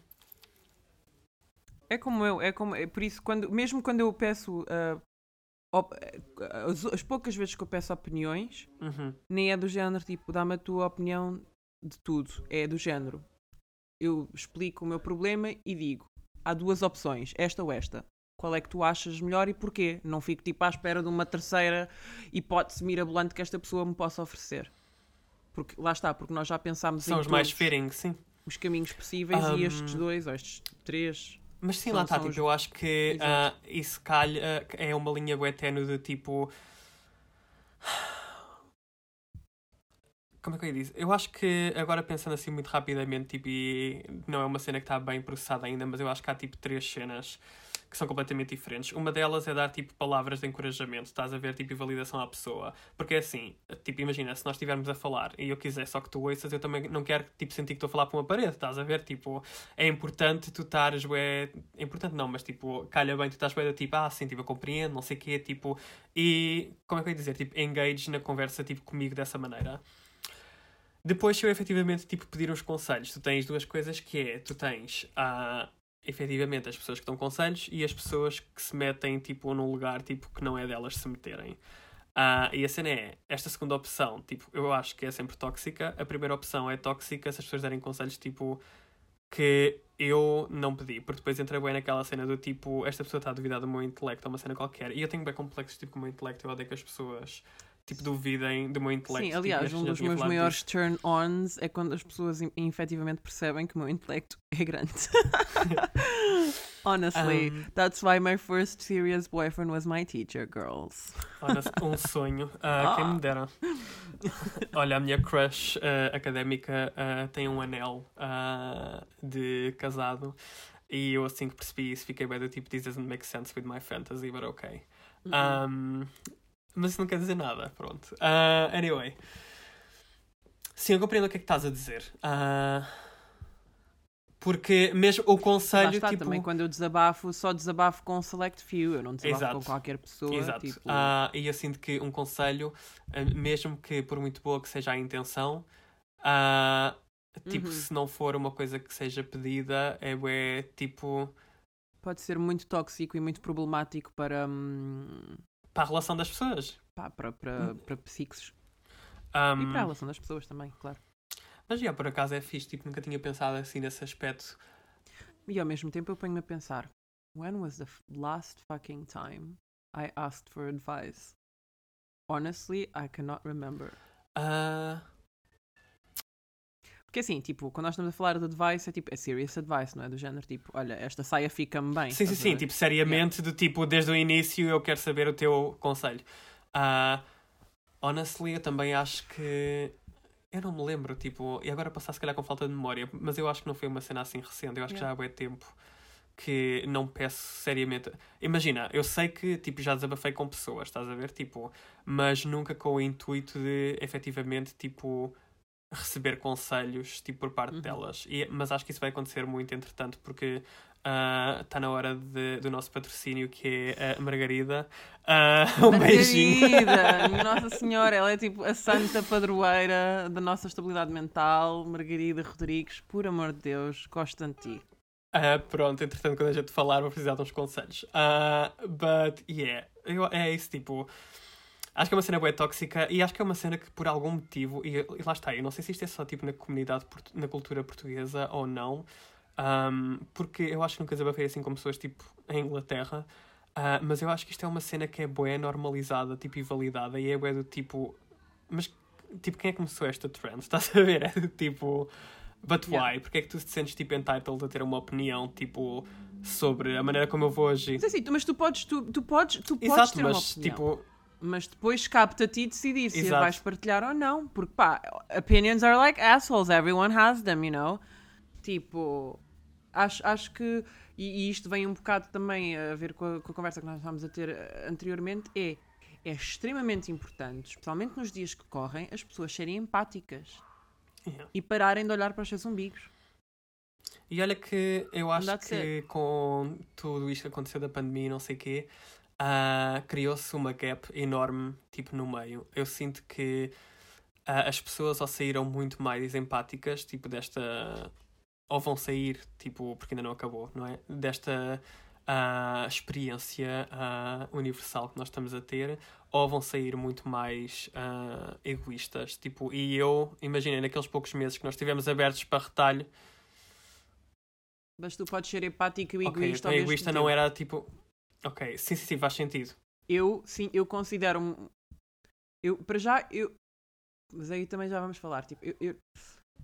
[SPEAKER 1] É como eu, é como é por isso quando mesmo quando eu peço op- ah, as, as poucas vezes que eu peço opiniões,
[SPEAKER 2] uhum.
[SPEAKER 1] nem é do género tipo dá-me a tua opinião de tudo, é do género. Eu explico o meu problema e digo: há duas opções, esta ou esta. Qual é que tu achas melhor e porquê? Não fico tipo à espera de uma terceira hipótese mirabolante que esta pessoa me possa oferecer. Porque lá está, porque nós já pensámos
[SPEAKER 2] São
[SPEAKER 1] em
[SPEAKER 2] os mais fitting, sim.
[SPEAKER 1] os caminhos possíveis
[SPEAKER 2] Um,
[SPEAKER 1] e estes dois, ou estes três,
[SPEAKER 2] Mas sim,
[SPEAKER 1] São-
[SPEAKER 2] lá está,
[SPEAKER 1] são
[SPEAKER 2] tipo,
[SPEAKER 1] os-
[SPEAKER 2] eu acho que ah, isso calha é uma linha bué ténue de tipo. Como é que eu ia dizer? Eu acho que, agora pensando assim muito rapidamente, tipo, e não é uma cena que está bem processada ainda, mas eu acho que há tipo três cenas que são completamente diferentes. Uma delas é dar tipo palavras de encorajamento, estás a ver, tipo, validação à pessoa. Porque é assim, tipo, imagina, se nós estivermos a falar e eu quiser só que tu ouças, eu também não quero tipo, sentir que estou a falar para uma parede, estás a ver? Tipo, é importante tu estares. É importante não, mas tipo, calha bem, tu estás do tipo, ah, sim, tipo, eu compreendo, não sei o quê, tipo... E, como é que eu ia dizer? Tipo, engage na conversa, tipo, comigo dessa maneira. Depois, se eu efetivamente, tipo, pedir uns conselhos, tu tens duas coisas que é, tu tens, ah, efetivamente, as pessoas que dão conselhos e as pessoas que se metem, tipo, num lugar, tipo, que não é delas se meterem. Ah, e a cena é, esta segunda opção, tipo, eu acho que é sempre tóxica. A primeira opção é tóxica se as pessoas derem conselhos, tipo, que eu não pedi. Porque depois entra bem naquela cena do tipo, esta pessoa está a duvidar do meu intelecto, ou uma cena qualquer. E eu tenho bem complexos, tipo, com o meu intelecto. Eu odeio que as pessoas, tipo, duvidem do meu intelecto.
[SPEAKER 1] Sim,
[SPEAKER 2] tipo,
[SPEAKER 1] aliás, um dos meus maiores turn-ons é quando as pessoas efetivamente percebem que o meu intelecto é grande. Honestly,
[SPEAKER 2] Um,
[SPEAKER 1] that's why my first serious boyfriend was my teacher, girls.
[SPEAKER 2] Honest, um sonho. Ah, Quem me dera. Olha, a minha crush ah, académica ah, tem um anel ah, de casado e eu assim que percebi isso fiquei bem do tipo This doesn't make sense with my fantasy, but okay. Um, mas isso não quer dizer nada, pronto. Ah, anyway. Sim, eu compreendo o que é que estás a dizer. Ah, porque mesmo o
[SPEAKER 1] Lá
[SPEAKER 2] conselho,
[SPEAKER 1] está,
[SPEAKER 2] tipo...
[SPEAKER 1] também quando eu desabafo, só desabafo com um select few, eu não desabafo
[SPEAKER 2] Exato.
[SPEAKER 1] com qualquer pessoa.
[SPEAKER 2] Exato.
[SPEAKER 1] Tipo,
[SPEAKER 2] Ah, e eu sinto que um conselho, mesmo que por muito boa que seja a intenção, ah, tipo,
[SPEAKER 1] Uhum.
[SPEAKER 2] se não for uma coisa que seja pedida, é bué, tipo,
[SPEAKER 1] pode ser muito tóxico e muito problemático para, hum,
[SPEAKER 2] para a relação das pessoas.
[SPEAKER 1] pá, para, para, para psiques
[SPEAKER 2] Ahm,
[SPEAKER 1] e para a relação das pessoas também, claro.
[SPEAKER 2] mas já, por acaso é fixe, tipo, nunca tinha pensado assim nesse aspecto.
[SPEAKER 1] E ao mesmo tempo eu ponho-me a pensar: when was the last fucking time I asked for advice? Honestly, I cannot remember.
[SPEAKER 2] Ah,
[SPEAKER 1] Porque assim, tipo, quando nós estamos a falar de advice, é tipo, é serious advice, não é? Do género tipo, olha, esta saia fica-me bem.
[SPEAKER 2] sim, sim, sim, tipo, seriamente, do tipo, desde o início eu quero saber o teu conselho. Ah, honestly, eu também acho que. Eu não me lembro, tipo, e agora passar se calhar com falta de memória, mas eu acho que não foi uma cena assim recente, eu acho que já há bem tempo que não peço seriamente. Imagina, eu sei que tipo, já desabafei com pessoas, estás a ver? Tipo, mas nunca com o intuito de efetivamente tipo receber conselhos tipo, por parte
[SPEAKER 1] Uhum.
[SPEAKER 2] delas. E, mas acho que isso vai acontecer muito entretanto, porque está na hora de- do nosso patrocínio que é a Margarida. Ah, um beijinho.
[SPEAKER 1] Margarida, Nossa Senhora, ela é tipo a santa padroeira da nossa estabilidade mental. Margarida Rodrigues, por amor de Deus, gosto de ti.
[SPEAKER 2] Ah, pronto, entretanto, quando a gente falar, vou precisar de uns conselhos. Ah, but, yeah, eu, é isso, tipo. Acho que é uma cena bem tóxica e acho que é uma cena que, por algum motivo, e, e lá está, eu não sei se isto é só tipo na comunidade, na cultura portuguesa ou não, ahm, porque eu acho que nunca desabafei assim com pessoas tipo em Inglaterra, ah, mas eu acho que isto é uma cena que é bué normalizada, tipo, e validada, e é bué do tipo. Mas, tipo, quem é que começou esta trend? Estás a ver? É do tipo. But why?
[SPEAKER 1] Yeah.
[SPEAKER 2] Porque é que tu te sentes tipo entitled a ter uma opinião tipo sobre a maneira como eu vou agir?
[SPEAKER 1] Mas assim, tu- mas tu podes, tu, tu podes, tu podes
[SPEAKER 2] Exato,
[SPEAKER 1] ter uma
[SPEAKER 2] mas
[SPEAKER 1] opinião.
[SPEAKER 2] tipo,
[SPEAKER 1] Mas depois cabe-te a ti decidir se
[SPEAKER 2] Exato.
[SPEAKER 1] vais partilhar ou não. Porque pá, opinions are like assholes, everyone has them, you know? Tipo, acho, acho que, e, e isto vem um bocado também a ver com a, com a conversa que nós estávamos a ter eh, anteriormente, é, é extremamente importante, especialmente nos dias que correm, as pessoas serem empáticas
[SPEAKER 2] yeah.
[SPEAKER 1] e pararem de olhar para os seus umbigos.
[SPEAKER 2] E olha que eu acho que com tudo isto que aconteceu da pandemia e não sei o quê, ah, criou-se uma gap enorme, tipo, no meio. Eu sinto que ah, as pessoas ou saíram muito mais empáticas, tipo, desta ou vão sair, tipo, porque ainda não acabou, não é? Desta ah, experiência universal que nós estamos a ter, ou vão sair muito mais egoístas. Tipo, e eu, imaginei, naqueles poucos meses que nós tivemos abertos para retalho,
[SPEAKER 1] Mas tu podes ser empático e egoísta
[SPEAKER 2] então
[SPEAKER 1] ao mesmo
[SPEAKER 2] egoísta não era tipo. Ok, sim, sim, sim, faz sentido.
[SPEAKER 1] Eu, sim, eu considero-me. Eu, para já, eu. Mas aí também já vamos falar. Tipo, eu, eu,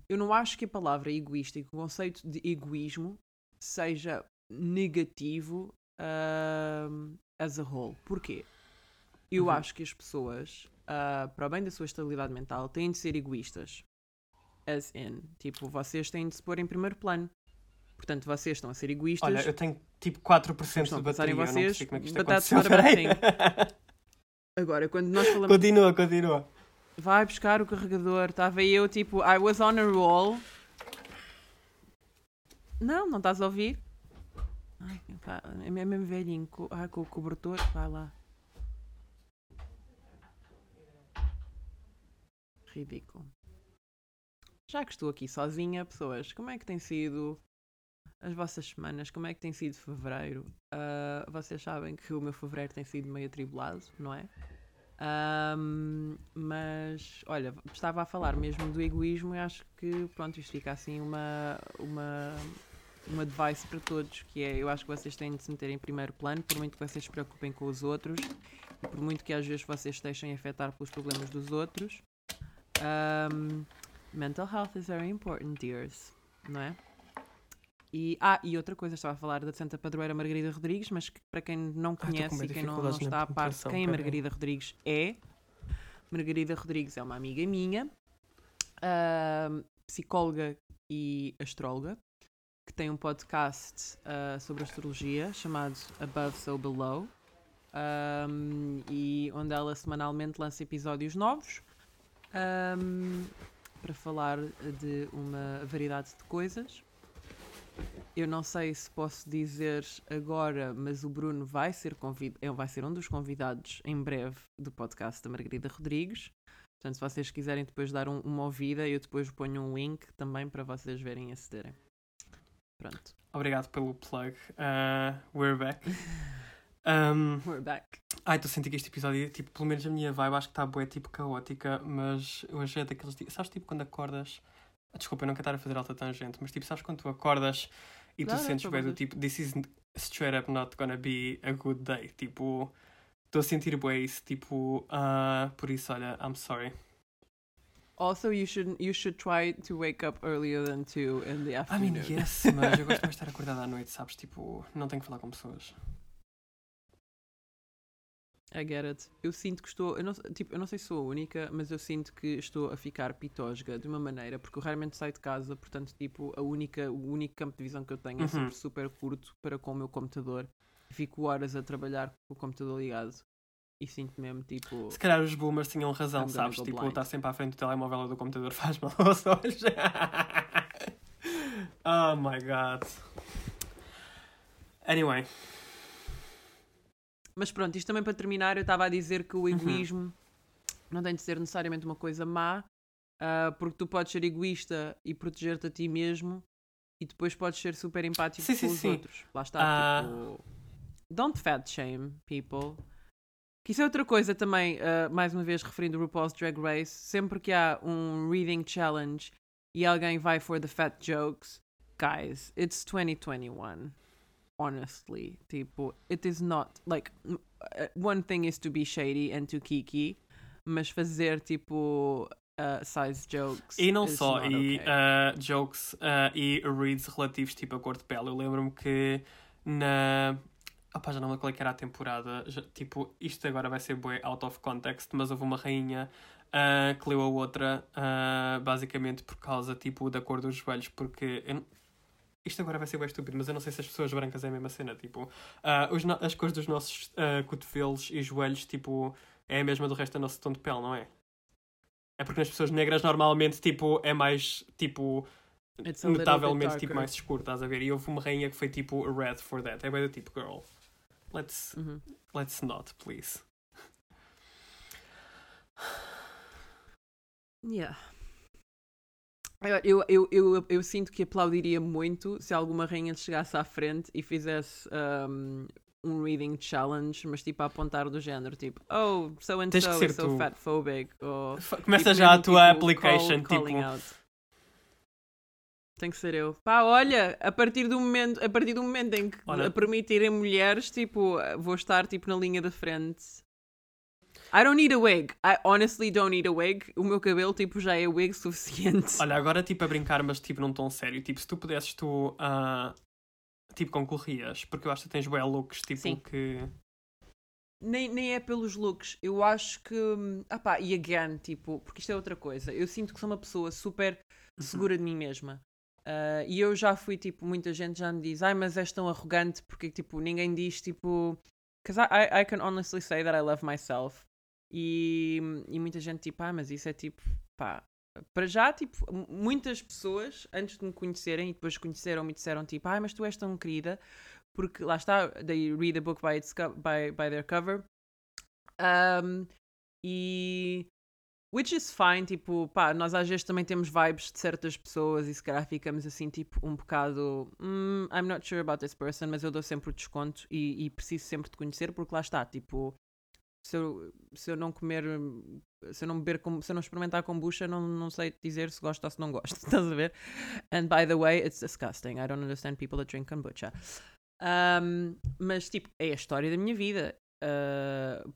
[SPEAKER 1] eu não acho que a palavra egoísta e o conceito de egoísmo seja negativo ahm, as a whole. Porquê? Eu
[SPEAKER 2] Uhum.
[SPEAKER 1] acho que as pessoas, ah, para o bem da sua estabilidade mental, têm de ser egoístas. As in, tipo, vocês têm de se pôr em primeiro plano. Portanto, vocês estão a ser egoístas.
[SPEAKER 2] Olha, eu tenho tipo 4%
[SPEAKER 1] Estão
[SPEAKER 2] de
[SPEAKER 1] a pensar em
[SPEAKER 2] bateria. eu não
[SPEAKER 1] vocês,
[SPEAKER 2] como é que isto
[SPEAKER 1] but that's
[SPEAKER 2] aconteceu.
[SPEAKER 1] not a bad
[SPEAKER 2] Peraí.
[SPEAKER 1] Agora, quando nós falamos
[SPEAKER 2] continua, continua.
[SPEAKER 1] vai buscar o carregador. Estava eu, tipo, I was on a roll. Não, não estás a ouvir? Ai, pá, é mesmo velhinho. Com, ai, com o cobertor. Vai lá. Ridículo. Já que estou aqui sozinha, pessoas, como é que tem sido as vossas semanas? Como é que tem sido fevereiro? Ah, vocês sabem que o meu fevereiro tem sido meio atribulado, não é? Ahm, mas, olha, estava a falar mesmo do egoísmo e acho que, pronto, isto fica assim uma, uma, uma advice para todos, que é, eu acho que vocês têm de se meter em primeiro plano, por muito que vocês se preocupem com os outros, e por muito que às vezes vocês deixem afetar pelos problemas dos outros. Ahm, mental health is very important, dears, não é? E, ah, e outra coisa, estava a falar da Santa Padroeira Margarida Rodrigues, mas que, para quem não
[SPEAKER 2] com
[SPEAKER 1] conhece
[SPEAKER 2] meio
[SPEAKER 1] e quem não, não está a par de quem a
[SPEAKER 2] peraí.
[SPEAKER 1] Margarida Rodrigues é, Margarida Rodrigues é uma amiga minha, ahm, psicóloga e astróloga, que tem um podcast ah, sobre astrologia chamado Above So Below, ahm, e onde ela semanalmente lança episódios novos ahm, para falar de uma variedade de coisas. Eu não sei se posso dizer agora, mas o Bruno vai ser, convid... vai ser um dos convidados em breve do podcast da Margarida Rodrigues. Portanto, se vocês quiserem depois dar um- uma ouvida, eu depois ponho um link também para vocês verem e acederem. Pronto.
[SPEAKER 2] Obrigado pelo plug. Uh, we're back. Um,
[SPEAKER 1] We're back.
[SPEAKER 2] ai, estou a sentir que este episódio, tipo, pelo menos a minha vibe, acho que está bué, tipo, caótica, mas hoje é daqueles dias. Sabes, tipo, quando acordas. Desculpa, eu não quero estar a fazer alta tangente, mas tipo, sabes quando tu acordas e tu
[SPEAKER 1] Não, não,
[SPEAKER 2] sentes
[SPEAKER 1] por
[SPEAKER 2] bem do tipo, this is straight up not gonna be a good day. Tipo, estou a sentir bué isso, tipo, ah, por isso, olha, I'm sorry.
[SPEAKER 1] Also, you should you should try to wake up earlier than two in the
[SPEAKER 2] I
[SPEAKER 1] afternoon.
[SPEAKER 2] mean, yes, mas eu gosto mais de estar acordado à noite, sabes? Tipo, não tenho que falar com pessoas.
[SPEAKER 1] I get it. Eu sinto que estou. Eu não, tipo, eu não sei se sou a única, mas eu sinto que estou a ficar pitosga de uma maneira, porque eu raramente saio de casa, portanto, tipo, a única, o único campo de visão que eu tenho é
[SPEAKER 2] Uhum.
[SPEAKER 1] sempre super curto para com o meu computador. Fico horas a trabalhar com o computador ligado e sinto mesmo, tipo.
[SPEAKER 2] Se calhar os boomers tinham razão,
[SPEAKER 1] I'm
[SPEAKER 2] sabes? Tipo,
[SPEAKER 1] blind.
[SPEAKER 2] estar sempre à frente do telemóvel ou do computador faz mal aos olhos. oh my god. Anyway,
[SPEAKER 1] Mas pronto, isto também para terminar, eu estava a dizer que
[SPEAKER 2] Uhum.
[SPEAKER 1] o egoísmo não tem de ser necessariamente uma coisa má, ah, porque tu podes ser egoísta e proteger-te a ti mesmo e depois podes ser super empático
[SPEAKER 2] Sim,
[SPEAKER 1] com
[SPEAKER 2] sim,
[SPEAKER 1] os
[SPEAKER 2] sim.
[SPEAKER 1] outros. Lá está,
[SPEAKER 2] Ah.
[SPEAKER 1] tipo. Don't fat shame people. Que isso é outra coisa também, ah, mais uma vez referindo o RuPaul's Drag Race, sempre que há um reading challenge e alguém vai for the fat jokes, guys, it's 2021 honestly. Tipo, it is not like uh, one thing is to be shady and to kiki, mas fazer tipo uh, size jokes.
[SPEAKER 2] e não só, e
[SPEAKER 1] okay.
[SPEAKER 2] ah, jokes ah, e reads relativos tipo a cor de pele. Eu lembro-me que na. Opá, já não lembro qual é era a temporada. já- tipo, isto agora vai ser bué out of context, mas houve uma rainha ah, que leu a outra ah, basicamente por causa tipo da cor dos joelhos, porque eu isto agora vai ser bem estúpido, mas eu não sei se as pessoas brancas é a mesma cena. Tipo, ah, os as cores dos nossos ah, cotovelos e joelhos, tipo, é a mesma do resto do nosso tom de pele, não é? É porque nas pessoas negras normalmente, tipo, é mais, tipo, notavelmente, tipo, mais escuro, estás a ver? E houve uma rainha que foi, tipo, red for that. É bem do tipo, girl, let's,
[SPEAKER 1] Uhum.
[SPEAKER 2] let's not, please.
[SPEAKER 1] Yeah. Eu, eu, eu, eu, sinto que aplaudiria muito se alguma rainha chegasse à frente e fizesse um, um reading challenge, mas tipo a apontar do género, tipo, oh, so and
[SPEAKER 2] Tens
[SPEAKER 1] so is so
[SPEAKER 2] tu.
[SPEAKER 1] fatphobic. Ou,
[SPEAKER 2] Começa
[SPEAKER 1] tipo,
[SPEAKER 2] já a tua
[SPEAKER 1] tipo,
[SPEAKER 2] application,
[SPEAKER 1] call-
[SPEAKER 2] tipo.
[SPEAKER 1] out. Tem que ser eu. Pá, olha, a partir do momento, a partir do momento em que
[SPEAKER 2] Olha-
[SPEAKER 1] permitirem mulheres, tipo, vou estar tipo na linha da frente. I don't need a wig. I honestly don't need a wig. O meu cabelo, tipo, já é wig suficiente.
[SPEAKER 2] Olha, agora tipo a brincar, mas tipo num tom sério. Tipo, se tu pudesses, tu ah, tipo concorrias, porque eu acho que tens bué looks, tipo
[SPEAKER 1] Sim.
[SPEAKER 2] que.
[SPEAKER 1] Nem, nem é pelos looks. Eu acho que. hum, Ah pá, e again, tipo, porque isto é outra coisa. Eu sinto que sou uma pessoa super segura de mim mesma. Ah, e eu já fui, tipo, muita gente já me diz, ai, mas és tão arrogante porque, tipo, ninguém diz, tipo. Because I, I, I can honestly say that I love myself. E, e muita gente, tipo, ah, mas isso é tipo, pá. Para já, tipo, muitas pessoas, antes de me conhecerem e depois conheceram-me disseram, tipo, ai, mas tu és tão querida porque lá está, they read a book by, its by, by their cover. Um, e. Which is fine, tipo, pá, nós às vezes também temos vibes de certas pessoas e se calhar ficamos assim, tipo, um bocado. "Hmm, I'm not sure about this person, mas eu dou sempre o desconto e, e preciso sempre de conhecer porque lá está, tipo. Se eu, se eu não comer, se eu não beber, se eu não experimentar kombucha, não, não sei dizer se gosto ou se não gosto, estás a ver? And by the way, it's disgusting. I don't understand people that drink kombucha. Um, mas tipo, é a história da minha vida. Uh,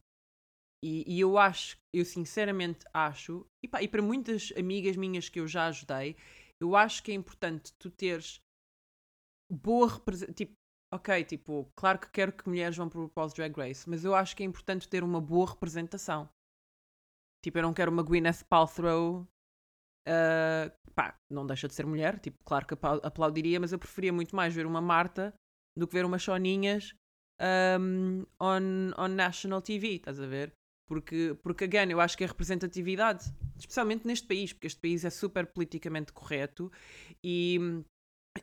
[SPEAKER 1] e, e eu acho, eu sinceramente acho, e, pá, e para muitas amigas minhas que eu já ajudei, eu acho que é importante tu teres boa representação. Tipo, ok, tipo, claro que quero que mulheres vão para o RuPaul's Drag Race, mas eu acho que é importante ter uma boa representação. Tipo, eu não quero uma Gwyneth Paltrow. uh, pá, não deixa de ser mulher, tipo, claro que apla- aplaudiria, mas eu preferia muito mais ver uma Marta do que ver umas Soninhas um, on, on national TV, estás a ver? Porque, porque, again, eu acho que a representatividade, especialmente neste país, porque este país é super politicamente correto e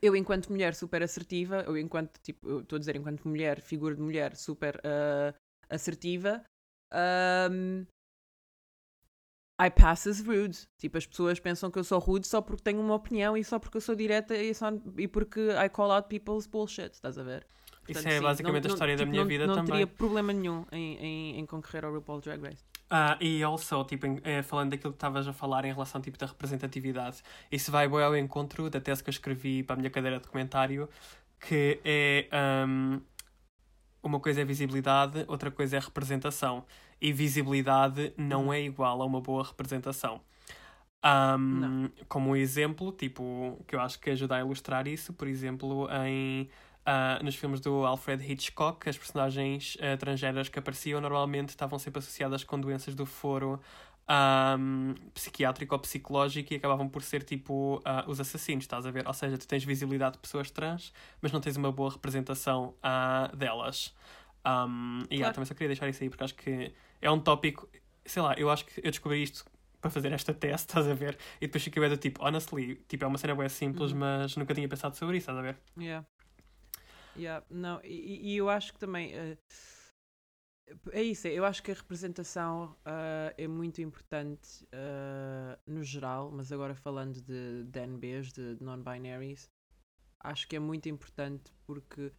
[SPEAKER 1] eu, enquanto mulher super assertiva, eu, enquanto, tipo, estou a dizer, enquanto mulher, figura de mulher super ah, assertiva, um, I pass as rude. Tipo, as pessoas pensam que eu sou rude só porque tenho uma opinião e só porque eu sou direta e, só, e porque I call out people's bullshit, estás a ver?
[SPEAKER 2] Isso
[SPEAKER 1] Portanto,
[SPEAKER 2] é
[SPEAKER 1] sim,
[SPEAKER 2] basicamente
[SPEAKER 1] não-
[SPEAKER 2] a história
[SPEAKER 1] não-
[SPEAKER 2] da
[SPEAKER 1] tipo,
[SPEAKER 2] minha
[SPEAKER 1] não-
[SPEAKER 2] vida
[SPEAKER 1] não
[SPEAKER 2] também.
[SPEAKER 1] teria problema nenhum em, em, em concorrer ao RuPaul Drag Race.
[SPEAKER 2] Ah, e also, tipo, em- eh, falando daquilo que estavas a falar em relação tipo, da representatividade, isso vai bem ao encontro da tese que eu escrevi para a minha cadeira de comentário, que é ahm, uma coisa é visibilidade, outra coisa é representação. E visibilidade não é igual a uma boa representação. Ahm, como um exemplo, tipo, que eu acho que ajuda a ilustrar isso, por exemplo, em ah, nos filmes do Alfred Hitchcock, as personagens ah, estrangeiras que apareciam normalmente estavam sempre associadas com doenças do foro ahm, psiquiátrico ou psicológico e acabavam por ser tipo ah, os assassinos, estás a ver? Ou seja, tu tens visibilidade de pessoas trans, mas não tens uma boa representação ah, delas. Um, e ah,
[SPEAKER 1] Claro.
[SPEAKER 2] também só queria deixar isso aí porque acho que é um tópico, sei lá, eu acho que eu descobri isto para fazer esta tese, estás a ver? E depois fiquei bem do tipo, honestly, tipo, é uma cena bem simples,
[SPEAKER 1] Uhum.
[SPEAKER 2] mas nunca tinha pensado sobre isso, estás a ver?
[SPEAKER 1] Yeah. Yeah. Não, e, e eu acho que também eh, é isso, eu acho que a representação ah, é muito importante ah, no geral, mas agora falando de DNBs, de non-binaries, acho que é muito importante porque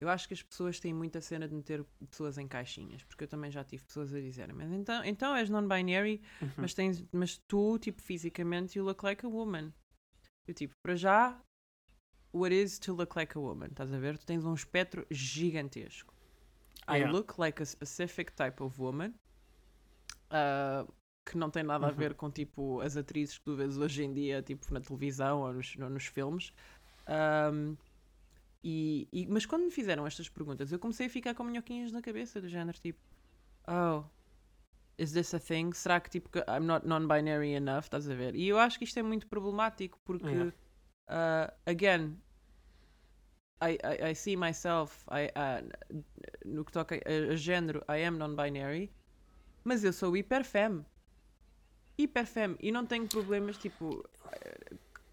[SPEAKER 1] eu acho que as pessoas têm muita cena de meter pessoas em caixinhas, porque eu também já tive pessoas a dizerem, mas então, então és non-binary,
[SPEAKER 2] Uhum.
[SPEAKER 1] mas, tens, mas tu, tipo, fisicamente, you look like a woman. Eu, tipo, para já, what is to look like a woman? Estás a ver? Tu tens um espectro gigantesco. I
[SPEAKER 2] Yeah.
[SPEAKER 1] look like a specific type of woman uh, que não tem nada a
[SPEAKER 2] Uhum.
[SPEAKER 1] ver com, tipo, as atrizes que tu vês hoje em dia, tipo, na televisão ou nos, ou nos filmes. Um, e, e- mas quando me fizeram estas perguntas, eu comecei a ficar com minhoquinhas na cabeça, do género tipo, oh, is this a thing? Será que tipo I'm not non-binary enough? Estás a ver? E eu acho que isto é muito problemático porque,
[SPEAKER 2] Yeah.
[SPEAKER 1] uh, again, I, I, I see myself I, uh, no que toca a, a género, I am non-binary, mas eu sou hiperfem. Hiperfem. E não tenho problemas, tipo,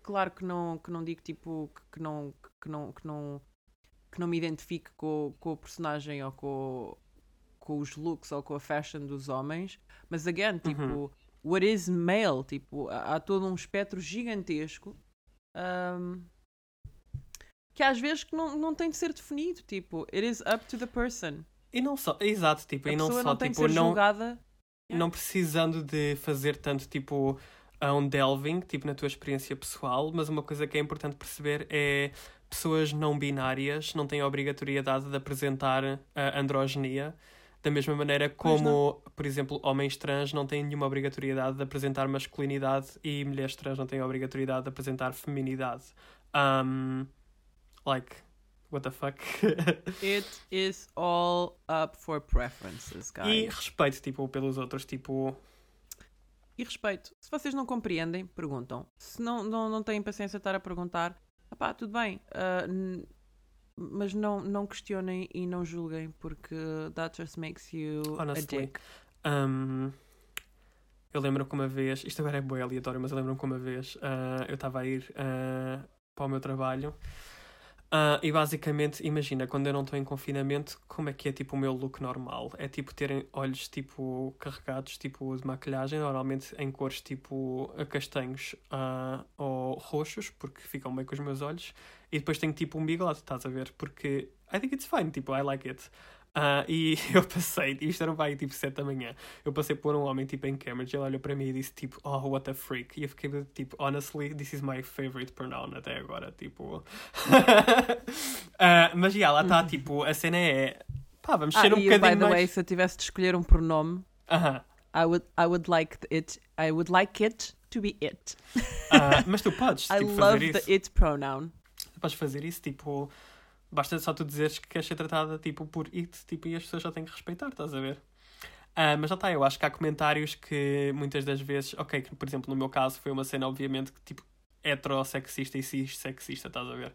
[SPEAKER 1] claro que não, que não digo tipo que- não, que não, que não, que não me identifique com, com o personagem ou com, com os looks ou com a fashion dos homens, mas again, tipo, what is male, tipo, há, há todo um espectro gigantesco ahm, que às vezes não, não tem de ser definido, tipo, it is up to the person.
[SPEAKER 2] E não só, exato, tipo,
[SPEAKER 1] A
[SPEAKER 2] e não só,
[SPEAKER 1] não
[SPEAKER 2] tipo, não,
[SPEAKER 1] julgada.
[SPEAKER 2] não precisando de fazer tanto, tipo, a um delving, tipo, na tua experiência pessoal, mas uma coisa que é importante perceber é pessoas não binárias não têm a obrigatoriedade de apresentar a androgenia, da mesma maneira como, por exemplo, homens trans não têm nenhuma obrigatoriedade de apresentar masculinidade e mulheres trans não têm a obrigatoriedade de apresentar feminidade. Um, like, what the fuck?
[SPEAKER 1] It is all up for preferences, guys.
[SPEAKER 2] e respeito, tipo, pelos outros, tipo...
[SPEAKER 1] E respeito. Se vocês não compreendem, perguntam. Se não, não, não têm paciência de estar a perguntar, pá, tudo bem. ah, n- mas não, não questionem e não julguem, porque that just makes you
[SPEAKER 2] Honestly.
[SPEAKER 1] a dick.
[SPEAKER 2] Um, eu lembro-me que uma vez, isto agora é bem aleatório, mas eu lembro-me que uma vez ah, eu estava a ir ah, para o meu trabalho ah, e basicamente, imagina, quando eu não estou em confinamento, como é que é tipo o meu look normal? É tipo terem olhos tipo carregados, tipo de maquilhagem, normalmente em cores tipo castanhos ah, ou roxos, porque ficam bem com os meus olhos, e depois tenho tipo um bigode, estás a ver? Porque I think it's fine, tipo, I like it. Ah, e eu passei, isto era vai tipo 7 da manhã, eu passei por um homem tipo em Cambridge, ele olhou para mim e disse tipo, oh, what a freak. E eu fiquei tipo, honestly, this is my favorite pronoun até agora, tipo. Ah, mas já, lá está, tipo, a cena é. Pá, vamos
[SPEAKER 1] Ah,
[SPEAKER 2] ser um bocadinho
[SPEAKER 1] by the way,
[SPEAKER 2] mais.
[SPEAKER 1] se eu tivesse de escolher um pronome,
[SPEAKER 2] Aham.
[SPEAKER 1] I would, I would like it, I would like it to be it.
[SPEAKER 2] Ah, mas tu podes,
[SPEAKER 1] I
[SPEAKER 2] tipo,
[SPEAKER 1] love
[SPEAKER 2] fazer isso.
[SPEAKER 1] the it pronoun.
[SPEAKER 2] Podes fazer isso, tipo. Basta só tu dizeres que queres ser tratada tipo por it, tipo, e as pessoas já têm que respeitar, estás a ver? Ah, mas já está, eu acho que há comentários que muitas das vezes, ok, que por exemplo no meu caso foi uma cena obviamente que tipo heterossexista e cis-sexista, estás a ver?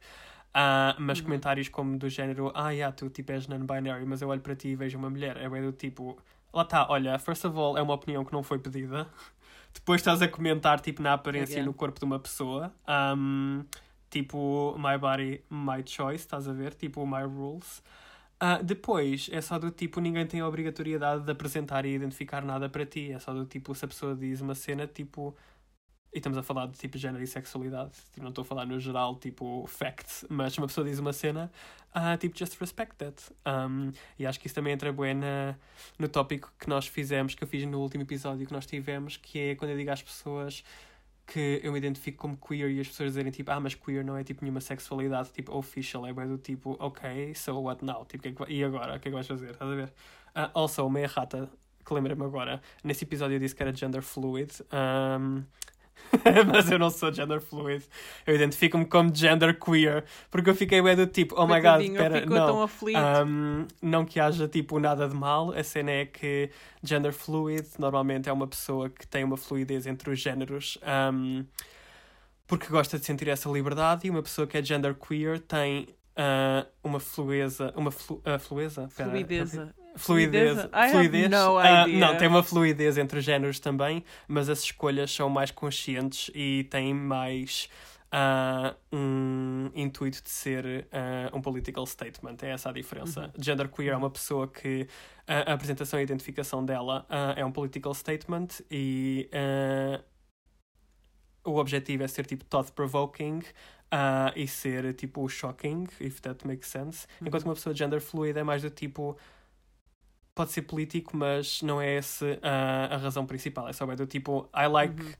[SPEAKER 2] Ah, mas
[SPEAKER 1] Uhum.
[SPEAKER 2] comentários como do género, ah, yeah, tu tipo és non-binary, mas eu olho para ti e vejo uma mulher, é bem do tipo, lá está, olha, first of all, é uma opinião que não foi pedida. Depois estás a comentar tipo na aparência e no corpo de uma pessoa. Ahm, tipo, my body, my choice, estás a ver? Tipo, my rules. Ah, depois, é só do tipo, ninguém tem a obrigatoriedade de apresentar e identificar nada para ti. É só do tipo, se a pessoa diz uma cena, tipo. E estamos a falar de tipo género e sexualidade. Tipo, não estou a falar no geral, tipo, facts. Mas uma pessoa diz uma cena, ah, tipo, just respect that. Um, e acho que isso também entra bem na, no tópico que nós fizemos, que eu fiz no último episódio que nós tivemos, que é quando eu digo às pessoas que eu me identifico como queer e as pessoas dizerem tipo, ah, mas queer não é tipo nenhuma sexualidade tipo official, é do tipo, ok, so what now? Tipo, que é que e agora? O que é que vais fazer? Estás a ver? Ah, also, meia rata, que lembra-me agora, nesse episódio eu disse que era gender fluid, um, mas eu não sou gender fluid, eu identifico-me como gender queer, porque eu fiquei bem do tipo, oh my god,
[SPEAKER 1] ficou
[SPEAKER 2] não. Um, não que haja tipo nada de mal, a cena é que gender fluid normalmente é uma pessoa que tem uma fluidez entre os géneros um, porque gosta de sentir essa liberdade e uma pessoa que é gender queer tem ah, uma flueza, uma flu, ah, flueza? Pera,
[SPEAKER 1] Fluideza.
[SPEAKER 2] Fluidez. Fluidez.
[SPEAKER 1] no idea.
[SPEAKER 2] não, tem uma fluidez entre os géneros também, mas as escolhas são mais conscientes e têm mais ah, um intuito de ser ah, um political statement. É essa a diferença.
[SPEAKER 1] Uhum.
[SPEAKER 2] Gender queer é uma pessoa que a apresentação e identificação dela é um political statement e o objetivo é ser tipo thought-provoking e ser tipo shocking, if that makes sense. Enquanto que uma pessoa gender fluid é mais do tipo pode ser político, mas não é essa ah, a razão principal. É só bem do tipo I like
[SPEAKER 1] Uhum.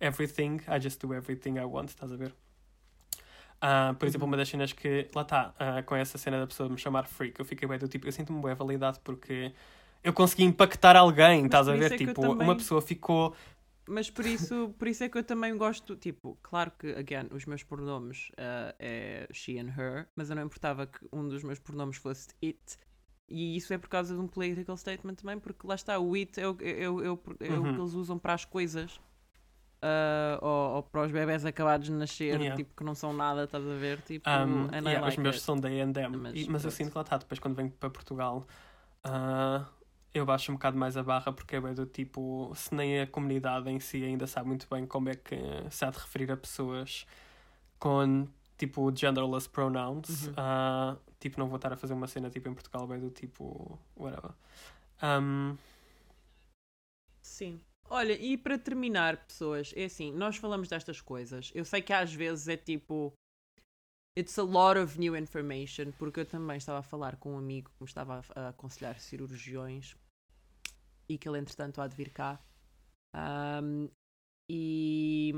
[SPEAKER 2] everything, I just do everything I want, estás a ver? Ah, por exemplo,
[SPEAKER 1] Uhum.
[SPEAKER 2] uma das cenas que lá está, com essa cena da pessoa me chamar freak, eu fiquei bem do tipo, eu sinto-me bem validado porque eu consegui impactar alguém,
[SPEAKER 1] Mas
[SPEAKER 2] estás a ver?
[SPEAKER 1] é
[SPEAKER 2] tipo,
[SPEAKER 1] também-
[SPEAKER 2] uma pessoa ficou
[SPEAKER 1] Mas por isso, por isso é que eu também gosto, tipo, claro que, again, os meus pronomes ah, é she and her, mas eu não importava que um dos meus pronomes fosse it. E isso é por causa de um political statement também, porque lá está, o it é o, é, o- é o- é o
[SPEAKER 2] Uhum.
[SPEAKER 1] que eles usam para as coisas. ah, ou, ou para os bebés acabados de nascer,
[SPEAKER 2] Yeah.
[SPEAKER 1] tipo, que não são nada, estás a ver? Tipo,
[SPEAKER 2] Um, yeah,
[SPEAKER 1] like
[SPEAKER 2] os meus
[SPEAKER 1] it.
[SPEAKER 2] são and them.
[SPEAKER 1] Mas
[SPEAKER 2] Mas, eu sinto que lá está, depois quando venho para Portugal, ah, eu baixo um bocado mais a barra porque é do tipo, se nem a comunidade em si ainda sabe muito bem como é que se há de referir a pessoas com tipo genderless pronouns,
[SPEAKER 1] Uhum.
[SPEAKER 2] ah, tipo, não vou estar a fazer uma cena tipo em Portugal, bem do tipo, whatever. Um,
[SPEAKER 1] Sim. Olha, e para terminar, pessoas, é assim, nós falamos destas coisas. Eu sei que às vezes é tipo. It's a lot of new information, porque eu também estava a falar com um amigo que me estava a, aconselhar cirurgiões e que ele, entretanto, há de vir cá. Ahm, e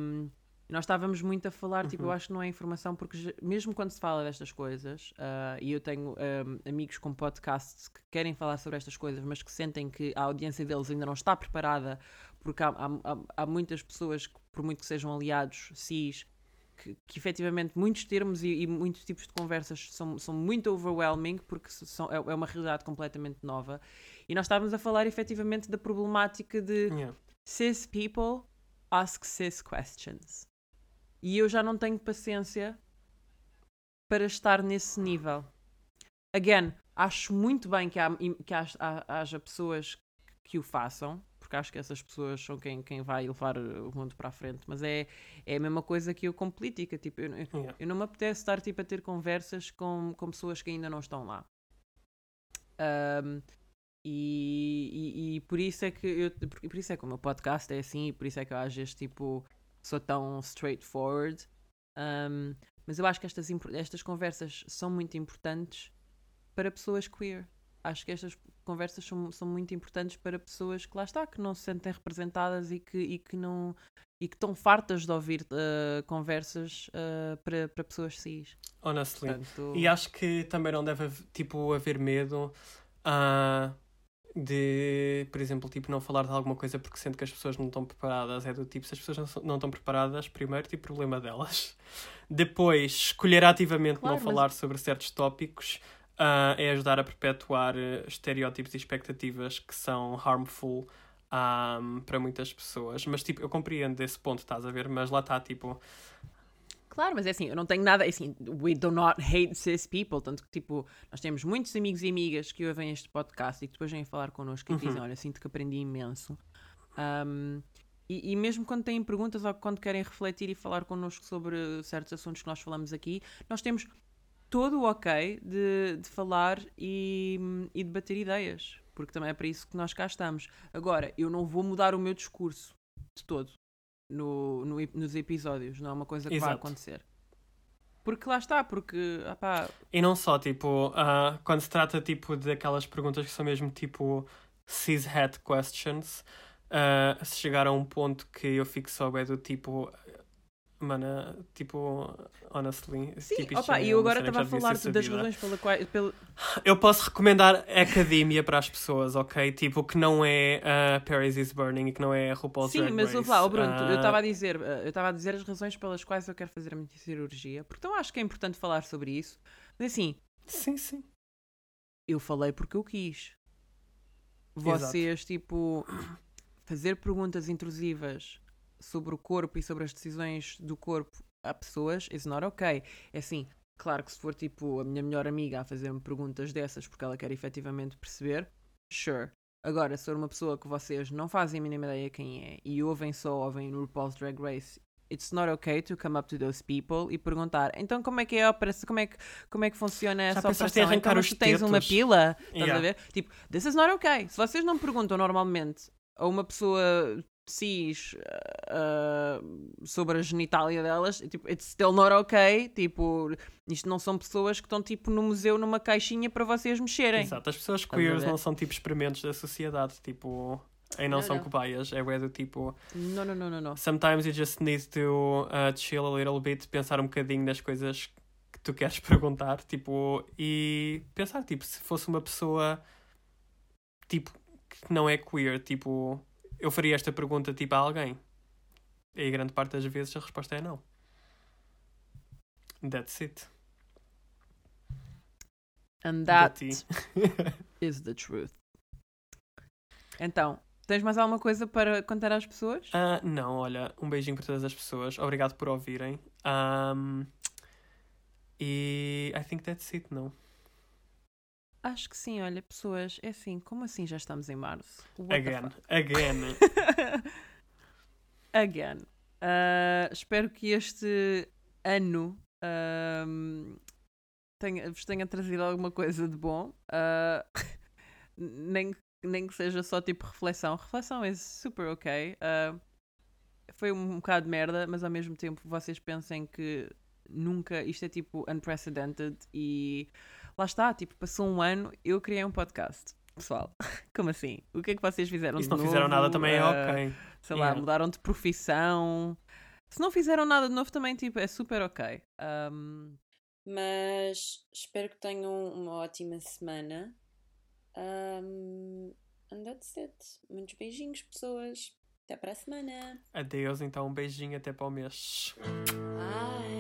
[SPEAKER 1] nós estávamos muito a falar, tipo, eu
[SPEAKER 2] Uhum.
[SPEAKER 1] acho que não é informação, porque mesmo quando se fala destas coisas, ah, e eu tenho ahm, amigos com podcasts que querem falar sobre estas coisas, mas que sentem que a audiência deles ainda não está preparada, porque há, há, há- muitas pessoas, que, por muito que sejam aliados, cis, que, que efetivamente muitos termos e, e muitos tipos de conversas são, são muito overwhelming, porque são, é, é uma realidade completamente nova. E nós estávamos a falar efetivamente da problemática de
[SPEAKER 2] Yeah.
[SPEAKER 1] cis people ask cis questions. E eu já não tenho paciência para estar nesse nível. Again, acho muito bem que, há, que haja, haja pessoas que o façam, porque acho que essas pessoas são quem, quem vai levar o mundo para a frente, mas é, é a mesma coisa que eu com política. Tipo, eu, eu- eu não me apetece estar tipo, a ter conversas com, com pessoas que ainda não estão lá. Ahm, e, e, e por isso é que eu, por, por isso é que o meu podcast é assim, e por isso é que eu às vezes tipo sou tão straightforward. Ahm, mas eu acho que estas, estas conversas são muito importantes para pessoas queer. Acho que estas conversas são, são muito importantes para pessoas que lá está, que não se sentem representadas e que, e que não e que estão fartas de ouvir ah, conversas ah, para, para pessoas cis.
[SPEAKER 2] Honestly.
[SPEAKER 1] Portanto,
[SPEAKER 2] E acho que também não deve haver, tipo, haver medo ah, de, por exemplo, tipo, não falar de alguma coisa porque sente que as pessoas não estão preparadas. É do tipo, se as pessoas não, não estão preparadas, primeiro, tipo, problema delas. Depois, escolher ativamente
[SPEAKER 1] Claro,
[SPEAKER 2] não
[SPEAKER 1] mas-
[SPEAKER 2] falar sobre certos tópicos ah, é ajudar a perpetuar eh, estereótipos e expectativas que são harmful ah, para muitas pessoas. Mas, tipo, eu compreendo esse ponto, estás a ver? Mas lá está, tipo,
[SPEAKER 1] Claro, mas é assim, eu não tenho nada, é assim, we do not hate cis people, tanto que, tipo, nós temos muitos amigos e amigas que ouvem este podcast e que depois vêm falar connosco e
[SPEAKER 2] Uhum.
[SPEAKER 1] dizem, olha, sinto que aprendi imenso. Um, e, e mesmo quando têm perguntas ou quando querem refletir e falar connosco sobre certos assuntos que nós falamos aqui, nós temos todo o ok de, de falar e, e debater ideias, porque também é para isso que nós cá estamos. Agora, eu não vou mudar o meu discurso de todo no, no nos episódios, não é uma coisa que vai
[SPEAKER 2] Exato.
[SPEAKER 1] acontecer. Porque lá está, porque ah pá,
[SPEAKER 2] E não só, tipo, ah, quando se trata, tipo, daquelas perguntas que são mesmo, tipo, cis-het questions, ah, se chegar a um ponto que eu fico só é do tipo... Mano, tipo, honestly...
[SPEAKER 1] sim,
[SPEAKER 2] tipo,
[SPEAKER 1] opa, e eu agora estava a falar das razões pela qual, pela,
[SPEAKER 2] Eu posso recomendar academia para as pessoas, ok? Tipo, que não é uh, Paris is Burning e que não é RuPaul's
[SPEAKER 1] Sim,
[SPEAKER 2] Drag
[SPEAKER 1] mas ouve lá, oh Bruno, tu- eu estava a dizer, eh, eu estava a dizer as razões pelas quais eu quero fazer a minha cirurgia, porque então acho que é importante falar sobre isso. Mas assim,
[SPEAKER 2] Sim, sim.
[SPEAKER 1] eu falei porque eu quis.
[SPEAKER 2] Exato.
[SPEAKER 1] Vocês, tipo, fazer perguntas intrusivas sobre o corpo e sobre as decisões do corpo a pessoas is not ok. É assim, claro que se for tipo a minha melhor amiga a fazer-me perguntas dessas porque ela quer efetivamente perceber, sure. Agora, se for uma pessoa que vocês não fazem a mínima ideia quem é e ouvem só, ouvem no RuPaul's Drag Race, it's not okay to come up to those people e perguntar então como é que é a operação, como é que, como é que funciona essa
[SPEAKER 2] em
[SPEAKER 1] operação?
[SPEAKER 2] arrancar
[SPEAKER 1] então,
[SPEAKER 2] os
[SPEAKER 1] tu tens uma
[SPEAKER 2] tetos?
[SPEAKER 1] pila? Estás
[SPEAKER 2] Yeah.
[SPEAKER 1] a ver? Tipo, this is not okay. Se vocês não perguntam normalmente a uma pessoa cis ah, sobre a genitália delas, tipo, it's still not okay. Tipo, isto não são pessoas que estão tipo no museu numa caixinha para vocês mexerem.
[SPEAKER 2] Exato. As pessoas
[SPEAKER 1] ver?
[SPEAKER 2] não são tipo experimentos da sociedade, tipo... E não,
[SPEAKER 1] Não,
[SPEAKER 2] são
[SPEAKER 1] não.
[SPEAKER 2] cobaias, é do tipo...
[SPEAKER 1] Não, não, não, não, não.
[SPEAKER 2] Sometimes you just need to uh, chill a little bit, pensar um bocadinho nas coisas que tu queres perguntar, tipo, e pensar, tipo, se fosse uma pessoa, tipo, que não é queer, tipo, eu faria esta pergunta, tipo, a alguém. E a grande parte das vezes a resposta é não. That's it.
[SPEAKER 1] And that is the truth. Então, tens mais alguma coisa para contar às pessoas?
[SPEAKER 2] Ah, não, olha, um beijinho para todas as pessoas. Obrigado por ouvirem. Um, e I think that's it, não?
[SPEAKER 1] Acho que sim, olha, pessoas, é assim, como assim já estamos em março? What
[SPEAKER 2] again, again.
[SPEAKER 1] again. Uh, espero que este ano uh, tenha, vos tenha trazido alguma coisa de bom. Uh, nem, nem que seja só tipo reflexão. Reflexão é super ok. Ah, foi um bocado de merda, mas ao mesmo tempo vocês pensem que nunca isto é tipo unprecedented e Lá está, tipo, passou um ano, eu criei um podcast. Pessoal, como assim? O que é que vocês fizeram?
[SPEAKER 2] E se não
[SPEAKER 1] novo?
[SPEAKER 2] fizeram nada também é ok.
[SPEAKER 1] Uh, sei
[SPEAKER 2] yeah.
[SPEAKER 1] lá, mudaram de profissão. Se não fizeram nada de novo também, tipo, é super ok. Um...
[SPEAKER 4] Mas espero que tenham uma ótima semana. Um, and that's it. Muitos beijinhos, pessoas. Até para a semana.
[SPEAKER 2] Adeus, então. Um beijinho até para o mês.
[SPEAKER 4] Ai.